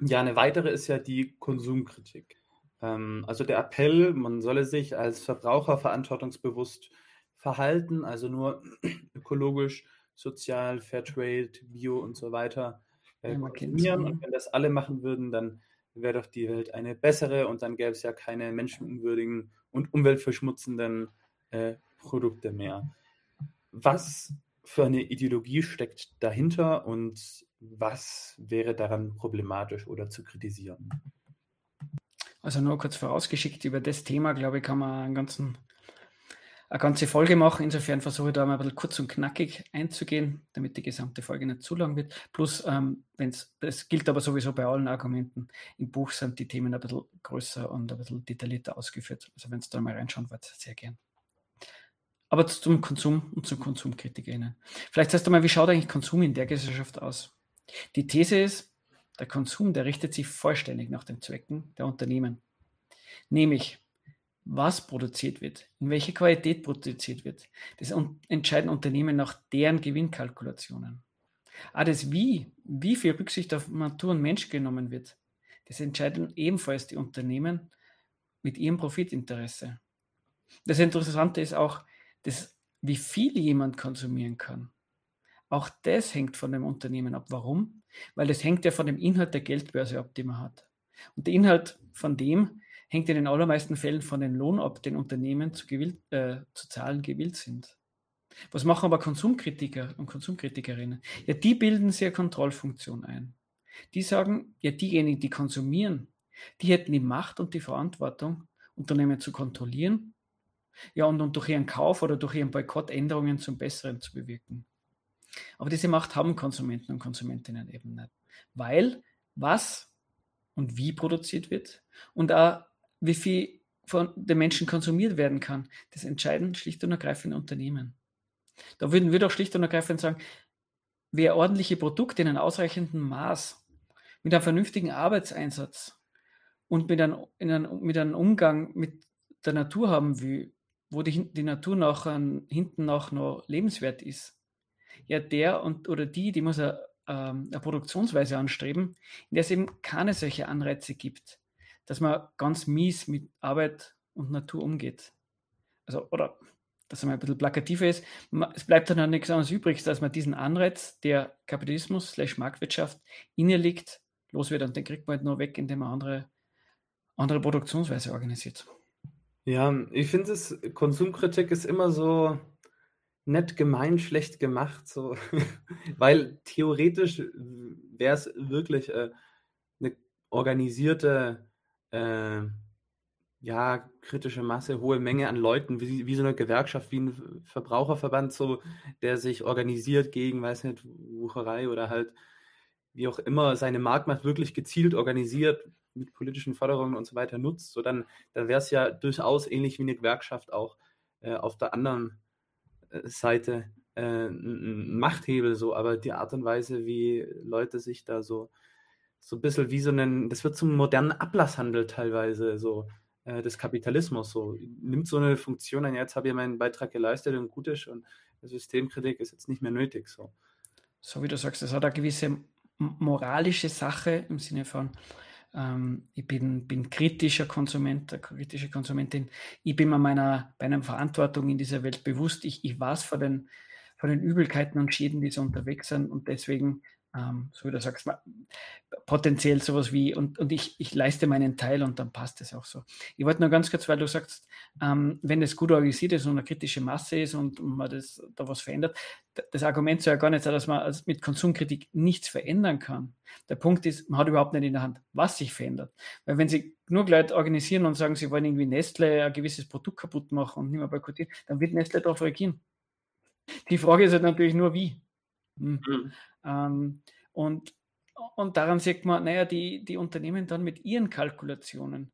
ja, eine weitere ist ja die Konsumkritik. Ähm, also der Appell, man solle sich als Verbraucher verantwortungsbewusst verhalten, also nur ökologisch, sozial, Fairtrade, Bio und so weiter äh, konsumieren. Und wenn das alle machen würden, dann wäre doch die Welt eine bessere und dann gäbe es ja keine menschenunwürdigen und umweltverschmutzenden äh, Produkte mehr. Was für eine Ideologie steckt dahinter und was wäre daran problematisch oder zu kritisieren? Also nur kurz vorausgeschickt, über das Thema, glaube ich, kann man einen ganzen eine ganze Folge machen. Insofern versuche ich da mal ein bisschen kurz und knackig einzugehen, damit die gesamte Folge nicht zu lang wird. Plus, ähm, wenn's, das gilt aber sowieso bei allen Argumenten. Im Buch sind die Themen ein bisschen größer und ein bisschen detaillierter ausgeführt. Also wenn es da mal reinschauen wollt, sehr gern. Aber zum Konsum und zum KonsumkritikerInnen. Vielleicht sagst du mal, wie schaut eigentlich Konsum in der Gesellschaft aus? Die These ist, der Konsum, der richtet sich vollständig nach den Zwecken der Unternehmen. Nämlich, was produziert wird, in welcher Qualität produziert wird. Das entscheiden Unternehmen nach deren Gewinnkalkulationen. Ah, das Wie, wie viel Rücksicht auf Natur und Mensch genommen wird, das entscheiden ebenfalls die Unternehmen mit ihrem Profitinteresse. Das Interessante ist auch, dass, wie viel jemand konsumieren kann. Auch das hängt von dem Unternehmen ab. Warum? Weil das hängt ja von dem Inhalt der Geldbörse ab, die man hat. Und der Inhalt von dem hängt in den allermeisten Fällen von den Lohn ab, den Unternehmen zu, gewillt, äh, zu zahlen gewillt sind. Was machen aber Konsumkritiker und Konsumkritikerinnen? Ja, die bilden sehr Kontrollfunktion ein. Die sagen, ja, diejenigen, die konsumieren, die hätten die Macht und die Verantwortung, Unternehmen zu kontrollieren, ja, und, und durch ihren Kauf oder durch ihren Boykott Änderungen zum Besseren zu bewirken. Aber diese Macht haben Konsumenten und Konsumentinnen eben nicht. Weil was und wie produziert wird und auch wie viel von den Menschen konsumiert werden kann, das entscheiden schlicht und ergreifend Unternehmen. Da würden wir doch schlicht und ergreifend sagen, wer ordentliche Produkte in einem ausreichenden Maß, mit einem vernünftigen Arbeitseinsatz und mit einem, einem, mit einem Umgang mit der Natur haben will, wo die, die Natur nachher hinten noch noch lebenswert ist, ja, der und oder die, die muss eine, ähm, eine Produktionsweise anstreben, in der es eben keine solche Anreize gibt, dass man ganz mies mit Arbeit und Natur umgeht. Also, oder dass man ein bisschen plakativer ist, es bleibt dann auch nichts anderes übrig, dass man diesen Anreiz, der Kapitalismus slash Marktwirtschaft innerliegt, los wird und den kriegt man halt nur weg, indem man andere, andere Produktionsweise organisiert. Ja, ich finde es, Konsumkritik ist immer so nett gemein, schlecht gemacht, so, weil theoretisch wäre es wirklich äh, eine organisierte äh, ja, kritische Masse, hohe Menge an Leuten, wie, wie so eine Gewerkschaft, wie ein Verbraucherverband, so, der sich organisiert gegen, weiß nicht, Wucherei oder halt wie auch immer seine Marktmacht wirklich gezielt organisiert, mit politischen Forderungen und so weiter nutzt, so dann, dann wäre es ja durchaus ähnlich wie eine Gewerkschaft auch äh, auf der anderen äh, Seite äh, ein Machthebel, so, aber die Art und Weise, wie Leute sich da so so ein bisschen wie so ein, das wird zum modernen Ablasshandel teilweise so äh, des Kapitalismus so. Nimmt so eine Funktion an, jetzt habe ich meinen Beitrag geleistet und gut ist und Systemkritik ist jetzt nicht mehr nötig. So, so wie du sagst, das hat eine gewisse moralische Sache im Sinne von, ähm, ich bin, bin kritischer Konsument, kritische Konsumentin, ich bin mir meiner, meiner Verantwortung in dieser Welt bewusst, ich, ich weiß von den, von den Übelkeiten und Schäden, die so unterwegs sind und deswegen ähm, so wie du sagst, potenziell sowas wie, und, und ich, ich leiste meinen Teil und dann passt es auch so. Ich wollte nur ganz kurz, weil du sagst, ähm, wenn es gut organisiert ist und eine kritische Masse ist und, man das, da was verändert, das Argument soll ja gar nicht sein, dass man mit Konsumkritik nichts verändern kann. Der Punkt ist, man hat überhaupt nicht in der Hand, was sich verändert. Weil wenn sie nur Leute organisieren und sagen, sie wollen irgendwie Nestle ein gewisses Produkt kaputt machen und nicht mehr boykottieren, dann wird Nestle darauf reagieren. Die Frage ist halt natürlich nur, wie. Hm. Mhm. Ähm, und, und daran sieht man, naja, die, die Unternehmen dann mit ihren Kalkulationen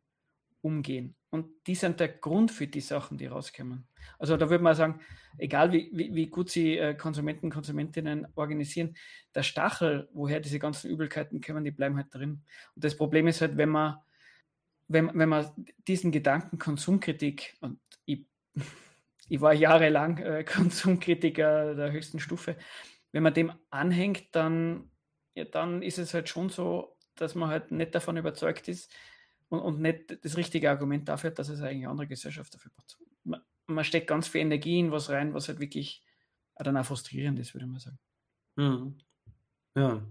umgehen. Und die sind der Grund für die Sachen, die rauskommen. Also da würde man sagen, egal wie, wie, wie gut sie äh, Konsumenten, Konsumentinnen organisieren, der Stachel, woher diese ganzen Übelkeiten kommen, die bleiben halt drin. Und das Problem ist halt, wenn man, wenn, wenn man diesen Gedanken Konsumkritik, und ich, ich war jahrelang äh, Konsumkritiker der höchsten Stufe, wenn man dem anhängt, dann, ja, dann ist es halt schon so, dass man halt nicht davon überzeugt ist und, und nicht das richtige Argument dafür hat, dass es eigentlich eine andere Gesellschaft dafür braucht. Man, man, steckt ganz viel Energie in was rein, was halt wirklich dann auch frustrierend ist, würde man sagen. Mhm. Ja,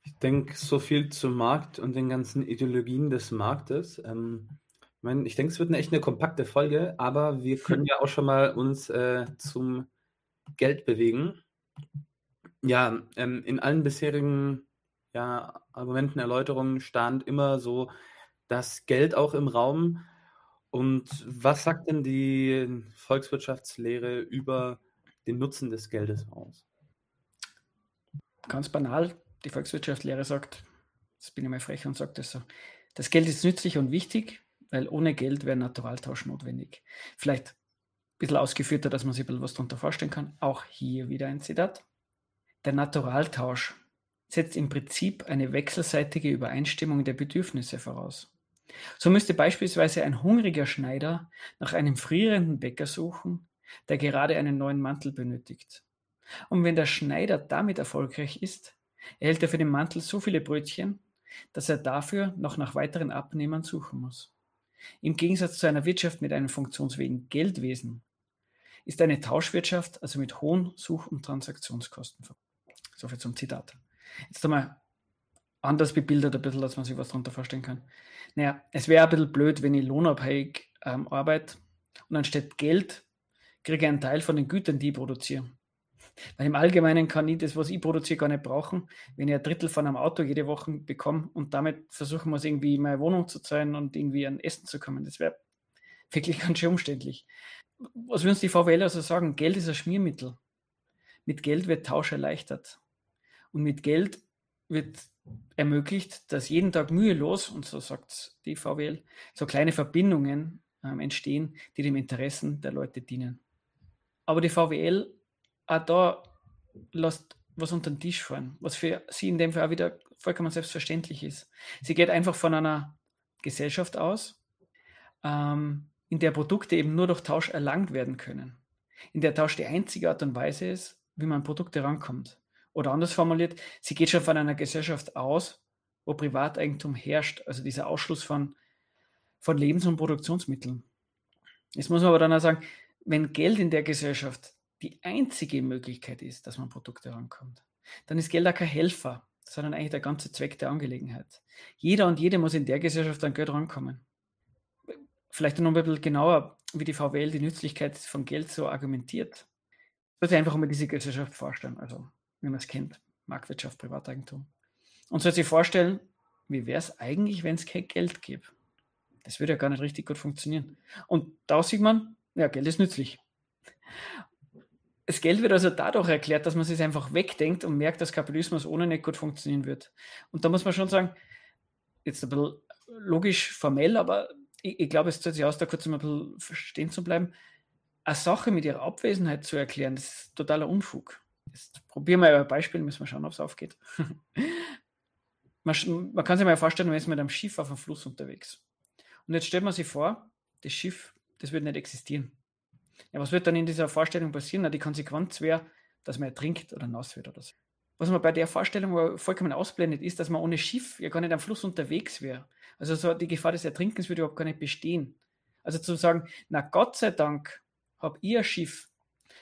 ich denke, so viel zum Markt und den ganzen Ideologien des Marktes. Ähm, ich, mein, ich denke, es wird eine echt eine kompakte Folge, aber wir können ja auch schon mal uns äh, zum Geld bewegen. Ja, ähm, in allen bisherigen ja, Argumenten, Erläuterungen stand immer so das Geld auch im Raum. Und was sagt denn die Volkswirtschaftslehre über den Nutzen des Geldes aus? Ganz banal, die Volkswirtschaftslehre sagt, jetzt bin ich mal frech und sage das so, das Geld ist nützlich und wichtig, weil ohne Geld wäre Naturaltausch notwendig. Vielleicht ein bisschen ausgeführter, dass man sich ein bisschen was darunter vorstellen kann. Auch hier wieder ein Zitat. Der Naturaltausch setzt im Prinzip eine wechselseitige Übereinstimmung der Bedürfnisse voraus. So müsste beispielsweise ein hungriger Schneider nach einem frierenden Bäcker suchen, der gerade einen neuen Mantel benötigt. Und wenn der Schneider damit erfolgreich ist, erhält er für den Mantel so viele Brötchen, dass er dafür noch nach weiteren Abnehmern suchen muss. Im Gegensatz zu einer Wirtschaft mit einem funktionsfähigen Geldwesen ist eine Tauschwirtschaft also mit hohen Such- und Transaktionskosten verbunden. Soviel zum Zitat. Jetzt einmal anders bebildert ein bisschen, dass man sich was darunter vorstellen kann. Naja, es wäre ein bisschen blöd, wenn ich lohnabhängig ähm, arbeite und anstatt Geld kriege ich einen Teil von den Gütern, die ich produziere. Weil im Allgemeinen kann ich das, was ich produziere, gar nicht brauchen, wenn ich ein Drittel von einem Auto jede Woche bekomme und damit versuchen muss, irgendwie meine Wohnung zu zahlen und irgendwie an Essen zu kommen. Das wäre wirklich ganz schön umständlich. Was würden die VWL also sagen? Geld ist ein Schmiermittel. Mit Geld wird Tausch erleichtert. Und mit Geld wird ermöglicht, dass jeden Tag mühelos, und so sagt die VWL, so kleine Verbindungen ähm, entstehen, die dem Interessen der Leute dienen. Aber die VWL auch da lässt was unter den Tisch fallen, was für sie in dem Fall auch wieder vollkommen selbstverständlich ist. Sie geht einfach von einer Gesellschaft aus, ähm, in der Produkte eben nur durch Tausch erlangt werden können. In der Tausch die einzige Art und Weise ist, wie man an Produkte rankommt. Oder anders formuliert, sie geht schon von einer Gesellschaft aus, wo Privateigentum herrscht, also dieser Ausschluss von, von Lebens- und Produktionsmitteln. Jetzt muss man aber dann auch sagen, wenn Geld in der Gesellschaft die einzige Möglichkeit ist, dass man Produkte rankommt, dann ist Geld auch kein Helfer, sondern eigentlich der ganze Zweck der Angelegenheit. Jeder und jede muss in der Gesellschaft an Geld rankommen. Vielleicht noch ein bisschen genauer, wie die VWL die Nützlichkeit von Geld so argumentiert. Ich würde einfach mal diese Gesellschaft vorstellen, also wie man es kennt, Marktwirtschaft, Privateigentum. Und soll sich vorstellen, wie wäre es eigentlich, wenn es kein Geld gäbe? Das würde ja gar nicht richtig gut funktionieren. Und da sieht man, ja, Geld ist nützlich. Das Geld wird also dadurch erklärt, dass man es einfach wegdenkt und merkt, dass Kapitalismus ohne nicht gut funktionieren wird. Und da muss man schon sagen, jetzt ein bisschen logisch formell, aber ich, ich glaube, es zahlt sich aus, da kurz mal ein bisschen stehen zu bleiben. Eine Sache mit ihrer Abwesenheit zu erklären, das ist totaler Unfug. Jetzt probieren wir ein Beispiel, müssen wir schauen, ob es aufgeht. man, man, kann sich mal vorstellen, man ist mit einem Schiff auf einem Fluss unterwegs. Und jetzt stellt man sich vor, das Schiff, das wird nicht existieren. Ja, was wird dann in dieser Vorstellung passieren? Na, die Konsequenz wäre, dass man ertrinkt oder nass wird oder so. Was man bei der Vorstellung vollkommen ausblendet, ist, dass man ohne Schiff ja gar nicht am Fluss unterwegs wäre. Also so die Gefahr des Ertrinkens würde überhaupt gar nicht bestehen. Also zu sagen, na Gott sei Dank habe ich ein Schiff.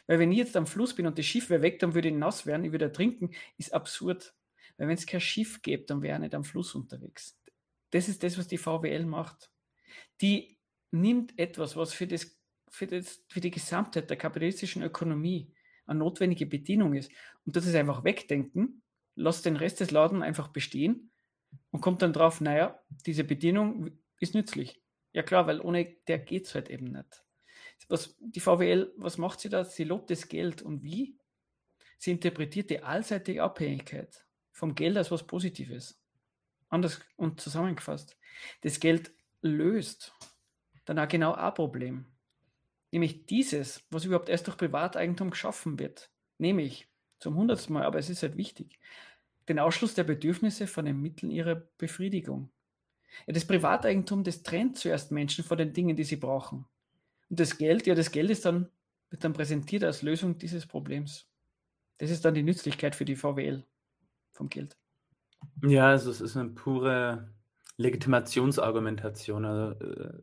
Weil wenn ich jetzt am Fluss bin und das Schiff wäre weg, dann würde ich nass werden, ich würde ertrinken, ist absurd. Weil wenn es kein Schiff gäbe, dann wäre er nicht am Fluss unterwegs. Das ist das, was die VWL macht. Die nimmt etwas, was für das für, das, für die Gesamtheit der kapitalistischen Ökonomie eine notwendige Bedienung ist. Und das ist einfach wegdenken, lasst den Rest des Laden einfach bestehen und kommt dann drauf, naja, diese Bedienung ist nützlich. Ja klar, weil ohne der geht es halt eben nicht. Was, die VWL, was macht sie da? Sie lobt das Geld. Und wie? Sie interpretiert die allseitige Abhängigkeit vom Geld als was Positives. Anders und zusammengefasst. Das Geld löst dann auch genau ein Problem. Nämlich dieses, was überhaupt erst durch Privateigentum geschaffen wird. Nämlich zum hundertsten Mal, aber es ist halt wichtig, den Ausschluss der Bedürfnisse von den Mitteln ihrer Befriedigung. Ja, das Privateigentum, das trennt zuerst Menschen von den Dingen, die sie brauchen. Und das Geld, ja, das Geld ist dann, wird dann präsentiert als Lösung dieses Problems. Das ist dann die Nützlichkeit für die VWL vom Geld. Ja, also es ist eine pure Legitimationsargumentation. Also, äh,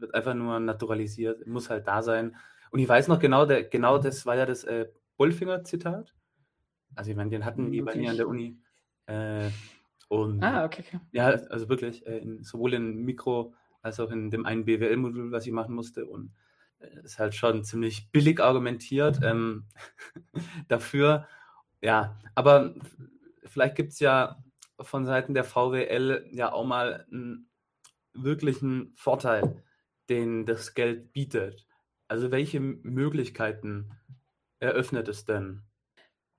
wird einfach nur naturalisiert, muss halt da sein. Und ich weiß noch genau, der, genau das war ja das äh, Bullfinger-Zitat. Also ich meine, den hatten die bei mir an der Uni. Äh, und ah, okay, okay. Ja, also wirklich, äh, in, sowohl in Mikro als auch in dem einen BWL-Modul, was ich machen musste. Und ist halt schon ziemlich billig argumentiert ähm, dafür. Ja, aber vielleicht gibt es ja von Seiten der VWL ja auch mal einen wirklichen Vorteil, den das Geld bietet. Also welche Möglichkeiten eröffnet es denn?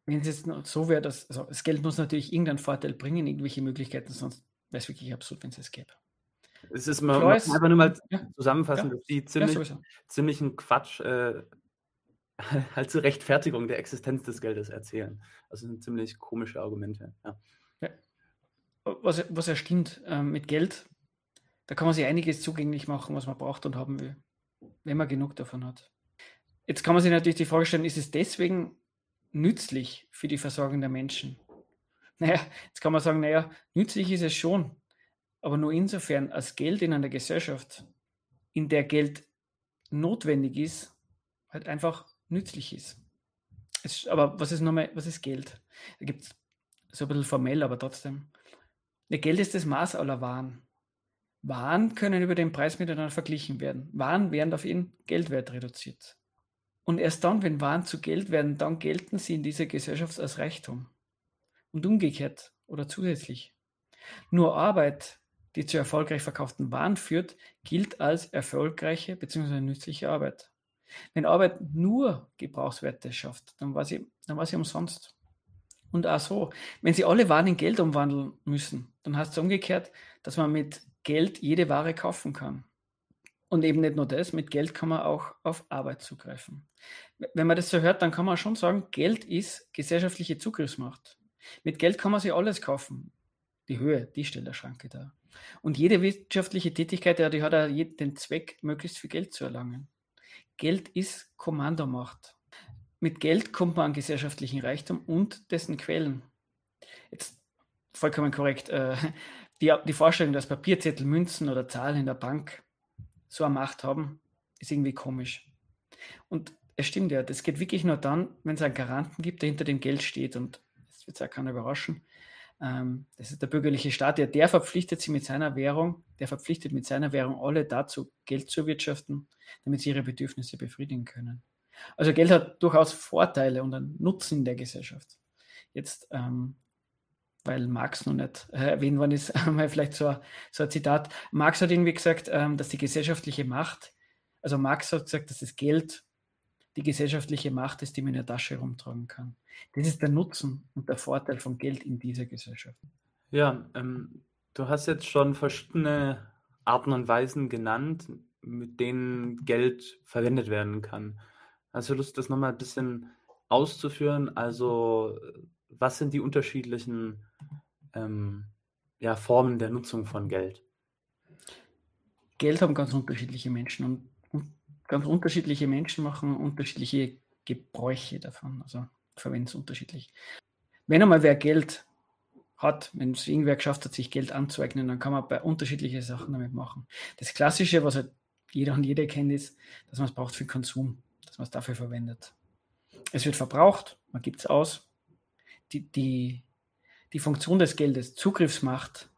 Wenn es jetzt so wäre, dass also das Geld muss natürlich irgendeinen Vorteil bringen, irgendwelche Möglichkeiten, sonst wäre es wirklich absurd, wenn es es gäbe. Es ist mal, man einfach nur mal ja, zusammenfassen, ja, dass die ziemlich, ja, ziemlichen Quatsch äh, halt zur Rechtfertigung der Existenz des Geldes erzählen. Also sind ziemlich komische Argumente. Was, was ja stimmt, äh, mit Geld, da kann man sich einiges zugänglich machen, was man braucht und haben will, wenn man genug davon hat. Jetzt kann man sich natürlich die Frage stellen, ist es deswegen nützlich für die Versorgung der Menschen? Naja, jetzt kann man sagen, naja, nützlich ist es schon, aber nur insofern, als Geld in einer Gesellschaft, in der Geld notwendig ist, halt einfach nützlich ist. Es, aber was ist nochmal, was ist Geld? Da gibt es so ein bisschen formell, aber trotzdem. Ja, Geld ist das Maß aller Waren. Waren können über den Preis miteinander verglichen werden. Waren werden auf ihren Geldwert reduziert. Und erst dann, wenn Waren zu Geld werden, dann gelten sie in dieser Gesellschaft als Reichtum. Und umgekehrt oder zusätzlich. Nur Arbeit, die zu erfolgreich verkauften Waren führt, gilt als erfolgreiche bzw. nützliche Arbeit. Wenn Arbeit nur Gebrauchswerte schafft, dann war sie, dann war sie umsonst. Und auch so, wenn sie alle Waren in Geld umwandeln müssen, dann heißt es umgekehrt, dass man mit Geld jede Ware kaufen kann. Und eben nicht nur das, mit Geld kann man auch auf Arbeit zugreifen. Wenn man das so hört, dann kann man schon sagen, Geld ist gesellschaftliche Zugriffsmacht. Mit Geld kann man sich alles kaufen. Die Höhe, die stellt der Schranke da. Und jede wirtschaftliche Tätigkeit, die hat ja den Zweck, möglichst viel Geld zu erlangen. Geld ist Kommandomacht. Mit Geld kommt man an gesellschaftlichen Reichtum und dessen Quellen. Jetzt vollkommen korrekt. Äh, die, die Vorstellung, dass Papierzettel, Münzen oder Zahlen in der Bank so eine Macht haben, ist irgendwie komisch. Und es stimmt ja, das geht wirklich nur dann, wenn es einen Garanten gibt, der hinter dem Geld steht. Und das wird es auch keiner überraschen. Ähm, das ist der bürgerliche Staat, der, der verpflichtet sie mit seiner Währung, der verpflichtet mit seiner Währung alle dazu, Geld zu wirtschaften, damit sie ihre Bedürfnisse befriedigen können. Also Geld hat durchaus Vorteile und einen Nutzen in der Gesellschaft. Jetzt, ähm, weil Marx noch nicht äh, erwähnt worden ist, mal vielleicht so, so ein Zitat. Marx hat irgendwie gesagt, ähm, dass die gesellschaftliche Macht, also Marx hat gesagt, dass das Geld die gesellschaftliche Macht ist, die man in der Tasche herumtragen kann. Das ist der Nutzen und der Vorteil von Geld in dieser Gesellschaft. Ja, ähm, du hast jetzt schon verschiedene Arten und Weisen genannt, mit denen Geld verwendet werden kann. Hast du Lust, das nochmal ein bisschen auszuführen? Also, was sind die unterschiedlichen ähm, ja, Formen der Nutzung von Geld? Geld haben ganz unterschiedliche Menschen und ganz unterschiedliche Menschen machen unterschiedliche Gebräuche davon, also verwenden es unterschiedlich. Wenn einmal wer Geld hat, wenn es irgendwer geschafft hat, sich Geld anzueignen, dann kann man bei unterschiedliche Sachen damit machen. Das Klassische, was halt jeder und jede kennt, ist, dass man es braucht für Konsum, dass man es dafür verwendet. Es wird verbraucht, man gibt es aus. Die, die, die Funktion des Geldes, Zugriffsmacht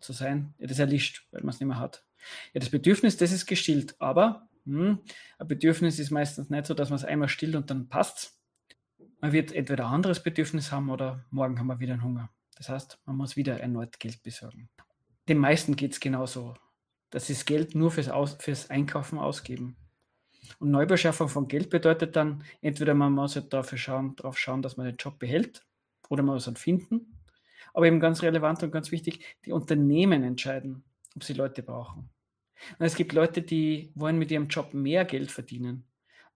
zu sein, ja, das erlischt, weil man es nicht mehr hat. Ja, das Bedürfnis, das ist gestillt, aber hm, ein Bedürfnis ist meistens nicht so, dass man es einmal stillt und dann passt. Man wird entweder ein anderes Bedürfnis haben oder morgen haben wir wieder einen Hunger. Das heißt, man muss wieder erneut Geld besorgen. Den meisten geht es genauso, dass sie das Geld nur fürs, Aus, fürs Einkaufen ausgeben. Und Neubeschaffung von Geld bedeutet dann, entweder man muss halt darauf schauen, darauf schauen, dass man den Job behält, oder man muss ihn finden. Aber eben ganz relevant und ganz wichtig, die Unternehmen entscheiden, ob sie Leute brauchen. Und es gibt Leute, die wollen mit ihrem Job mehr Geld verdienen,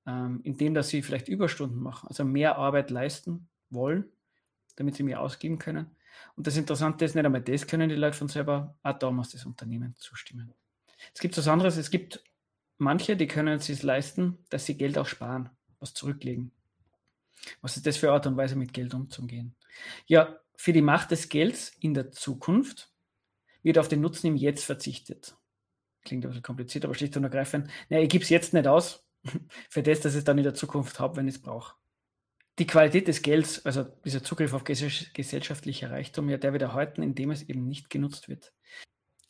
ähm, indem dass sie vielleicht Überstunden machen, also mehr Arbeit leisten wollen, damit sie mehr ausgeben können. Und das Interessante ist, nicht einmal das können die Leute von selber, auch da muss das Unternehmen zustimmen. Es gibt was anderes, es gibt manche, die können es sich leisten, dass sie Geld auch sparen, was zurücklegen. Was ist das für Art und Weise, mit Geld umzugehen? Ja, für die Macht des Gelds in der Zukunft wird auf den Nutzen im Jetzt verzichtet klingt ein bisschen kompliziert, aber schlicht und ergreifend, naja, ich gebe es jetzt nicht aus, für das, dass ich es dann in der Zukunft habe, wenn ich es brauche. Die Qualität des Gelds, also dieser Zugriff auf gesellschaftlicher Reichtum, ja, der wird erhalten, indem es eben nicht genutzt wird.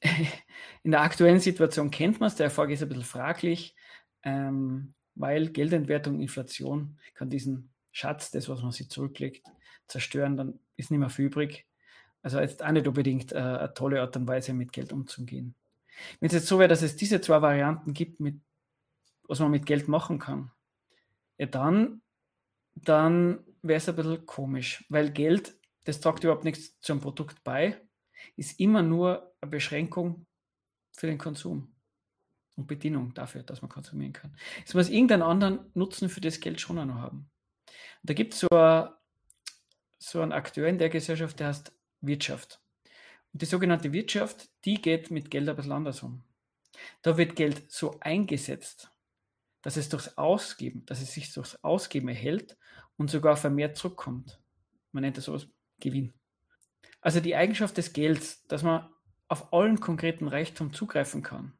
In der aktuellen Situation kennt man es, der Erfolg ist ein bisschen fraglich, ähm, weil Geldentwertung, Inflation kann diesen Schatz, das, was man sich zurücklegt, zerstören, dann ist nicht mehr viel übrig. Also jetzt auch nicht unbedingt äh, eine tolle Art und Weise, mit Geld umzugehen. Wenn es jetzt so wäre, dass es diese zwei Varianten gibt, mit, was man mit Geld machen kann, ja dann, dann wäre es ein bisschen komisch, weil Geld, das tragt überhaupt nichts zum Produkt bei, ist immer nur eine Beschränkung für den Konsum und Bedienung dafür, dass man konsumieren kann. Es muss irgendeinen anderen Nutzen für das Geld schon auch noch haben. Und da gibt es so, so einen Akteur in der Gesellschaft, der heißt Wirtschaft. Die sogenannte Wirtschaft, die geht mit Geld ein bisschen anders um. Da wird Geld so eingesetzt, dass es durchs Ausgeben, dass es sich durchs Ausgeben erhält und sogar vermehrt zurückkommt. Man nennt das sowas Gewinn. Also die Eigenschaft des Gelds, dass man auf allen konkreten Reichtum zugreifen kann,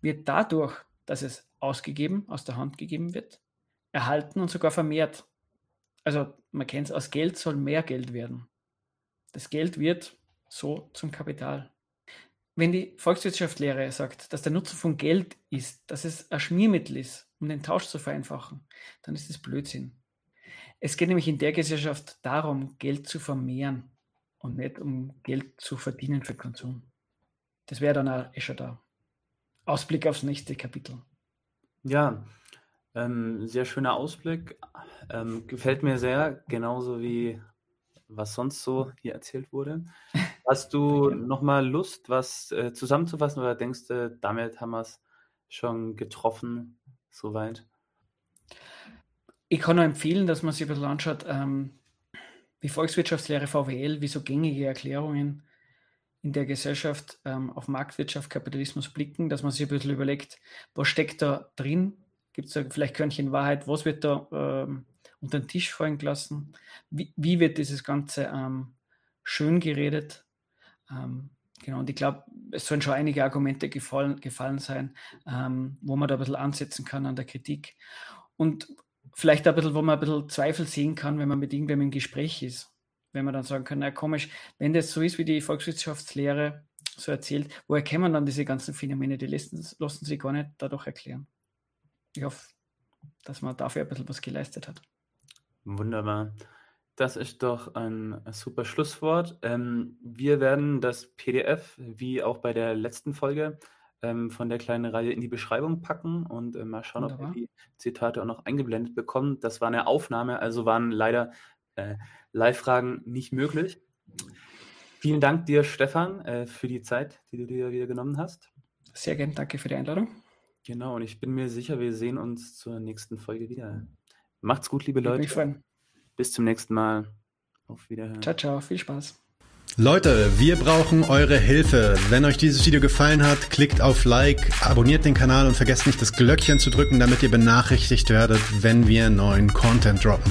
wird dadurch, dass es ausgegeben, aus der Hand gegeben wird, erhalten und sogar vermehrt. Also man kennt es, aus Geld soll mehr Geld werden. Das Geld wird so zum Kapital. Wenn die Volkswirtschaftslehre sagt, dass der Nutzen von Geld ist, dass es ein Schmiermittel ist, um den Tausch zu vereinfachen, dann ist das Blödsinn. Es geht nämlich in der Gesellschaft darum, Geld zu vermehren und nicht um Geld zu verdienen für Konsum. Das wäre dann auch eh schon der Ausblick aufs nächste Kapitel. Ja, ähm, sehr schöner Ausblick. Ähm, gefällt mir sehr, genauso wie was sonst so hier erzählt wurde. Hast du nochmal Lust, was äh, zusammenzufassen oder denkst du, damit haben wir es schon getroffen, soweit? Ich kann nur empfehlen, dass man sich ein bisschen anschaut, ähm, wie Volkswirtschaftslehre VWL, wie so gängige Erklärungen in der Gesellschaft ähm, auf Marktwirtschaft, Kapitalismus blicken, dass man sich ein bisschen überlegt, was steckt da drin? Gibt es da vielleicht Körnchen Wahrheit? Was wird da ähm, unter den Tisch fallen gelassen? Wie, wie wird dieses Ganze ähm, schön geredet? Ähm, genau, und ich glaube, es sollen schon einige Argumente gefallen, gefallen sein, ähm, wo man da ein bisschen ansetzen kann an der Kritik. Und vielleicht ein bisschen, wo man ein bisschen Zweifel sehen kann, wenn man mit irgendwem im Gespräch ist. Wenn man dann sagen kann, na komisch, wenn das so ist, wie die Volkswirtschaftslehre so erzählt, woher kämen dann diese ganzen Phänomene? Die lassen, lassen sich gar nicht dadurch erklären. Ich hoffe, dass man dafür ein bisschen was geleistet hat. Wunderbar. Das ist doch ein super Schlusswort. Ähm, wir werden das PDF, wie auch bei der letzten Folge, ähm, von der kleinen Reihe in die Beschreibung packen und äh, mal schauen, Wunderbar. ob wir die Zitate auch noch eingeblendet bekommen. Das war eine Aufnahme, also waren leider äh, Live-Fragen nicht möglich. Vielen Dank dir, Stefan, äh, für die Zeit, die du dir wieder genommen hast. Sehr gern, danke für die Einladung. Genau, und ich bin mir sicher, wir sehen uns zur nächsten Folge wieder. Macht's gut, liebe Leute. Bis zum nächsten Mal. Auf Wiederhören. Ciao, ciao. Viel Spaß. Leute, wir brauchen eure Hilfe. Wenn euch dieses Video gefallen hat, klickt auf Like, abonniert den Kanal und vergesst nicht das Glöckchen zu drücken, damit ihr benachrichtigt werdet, wenn wir neuen Content droppen.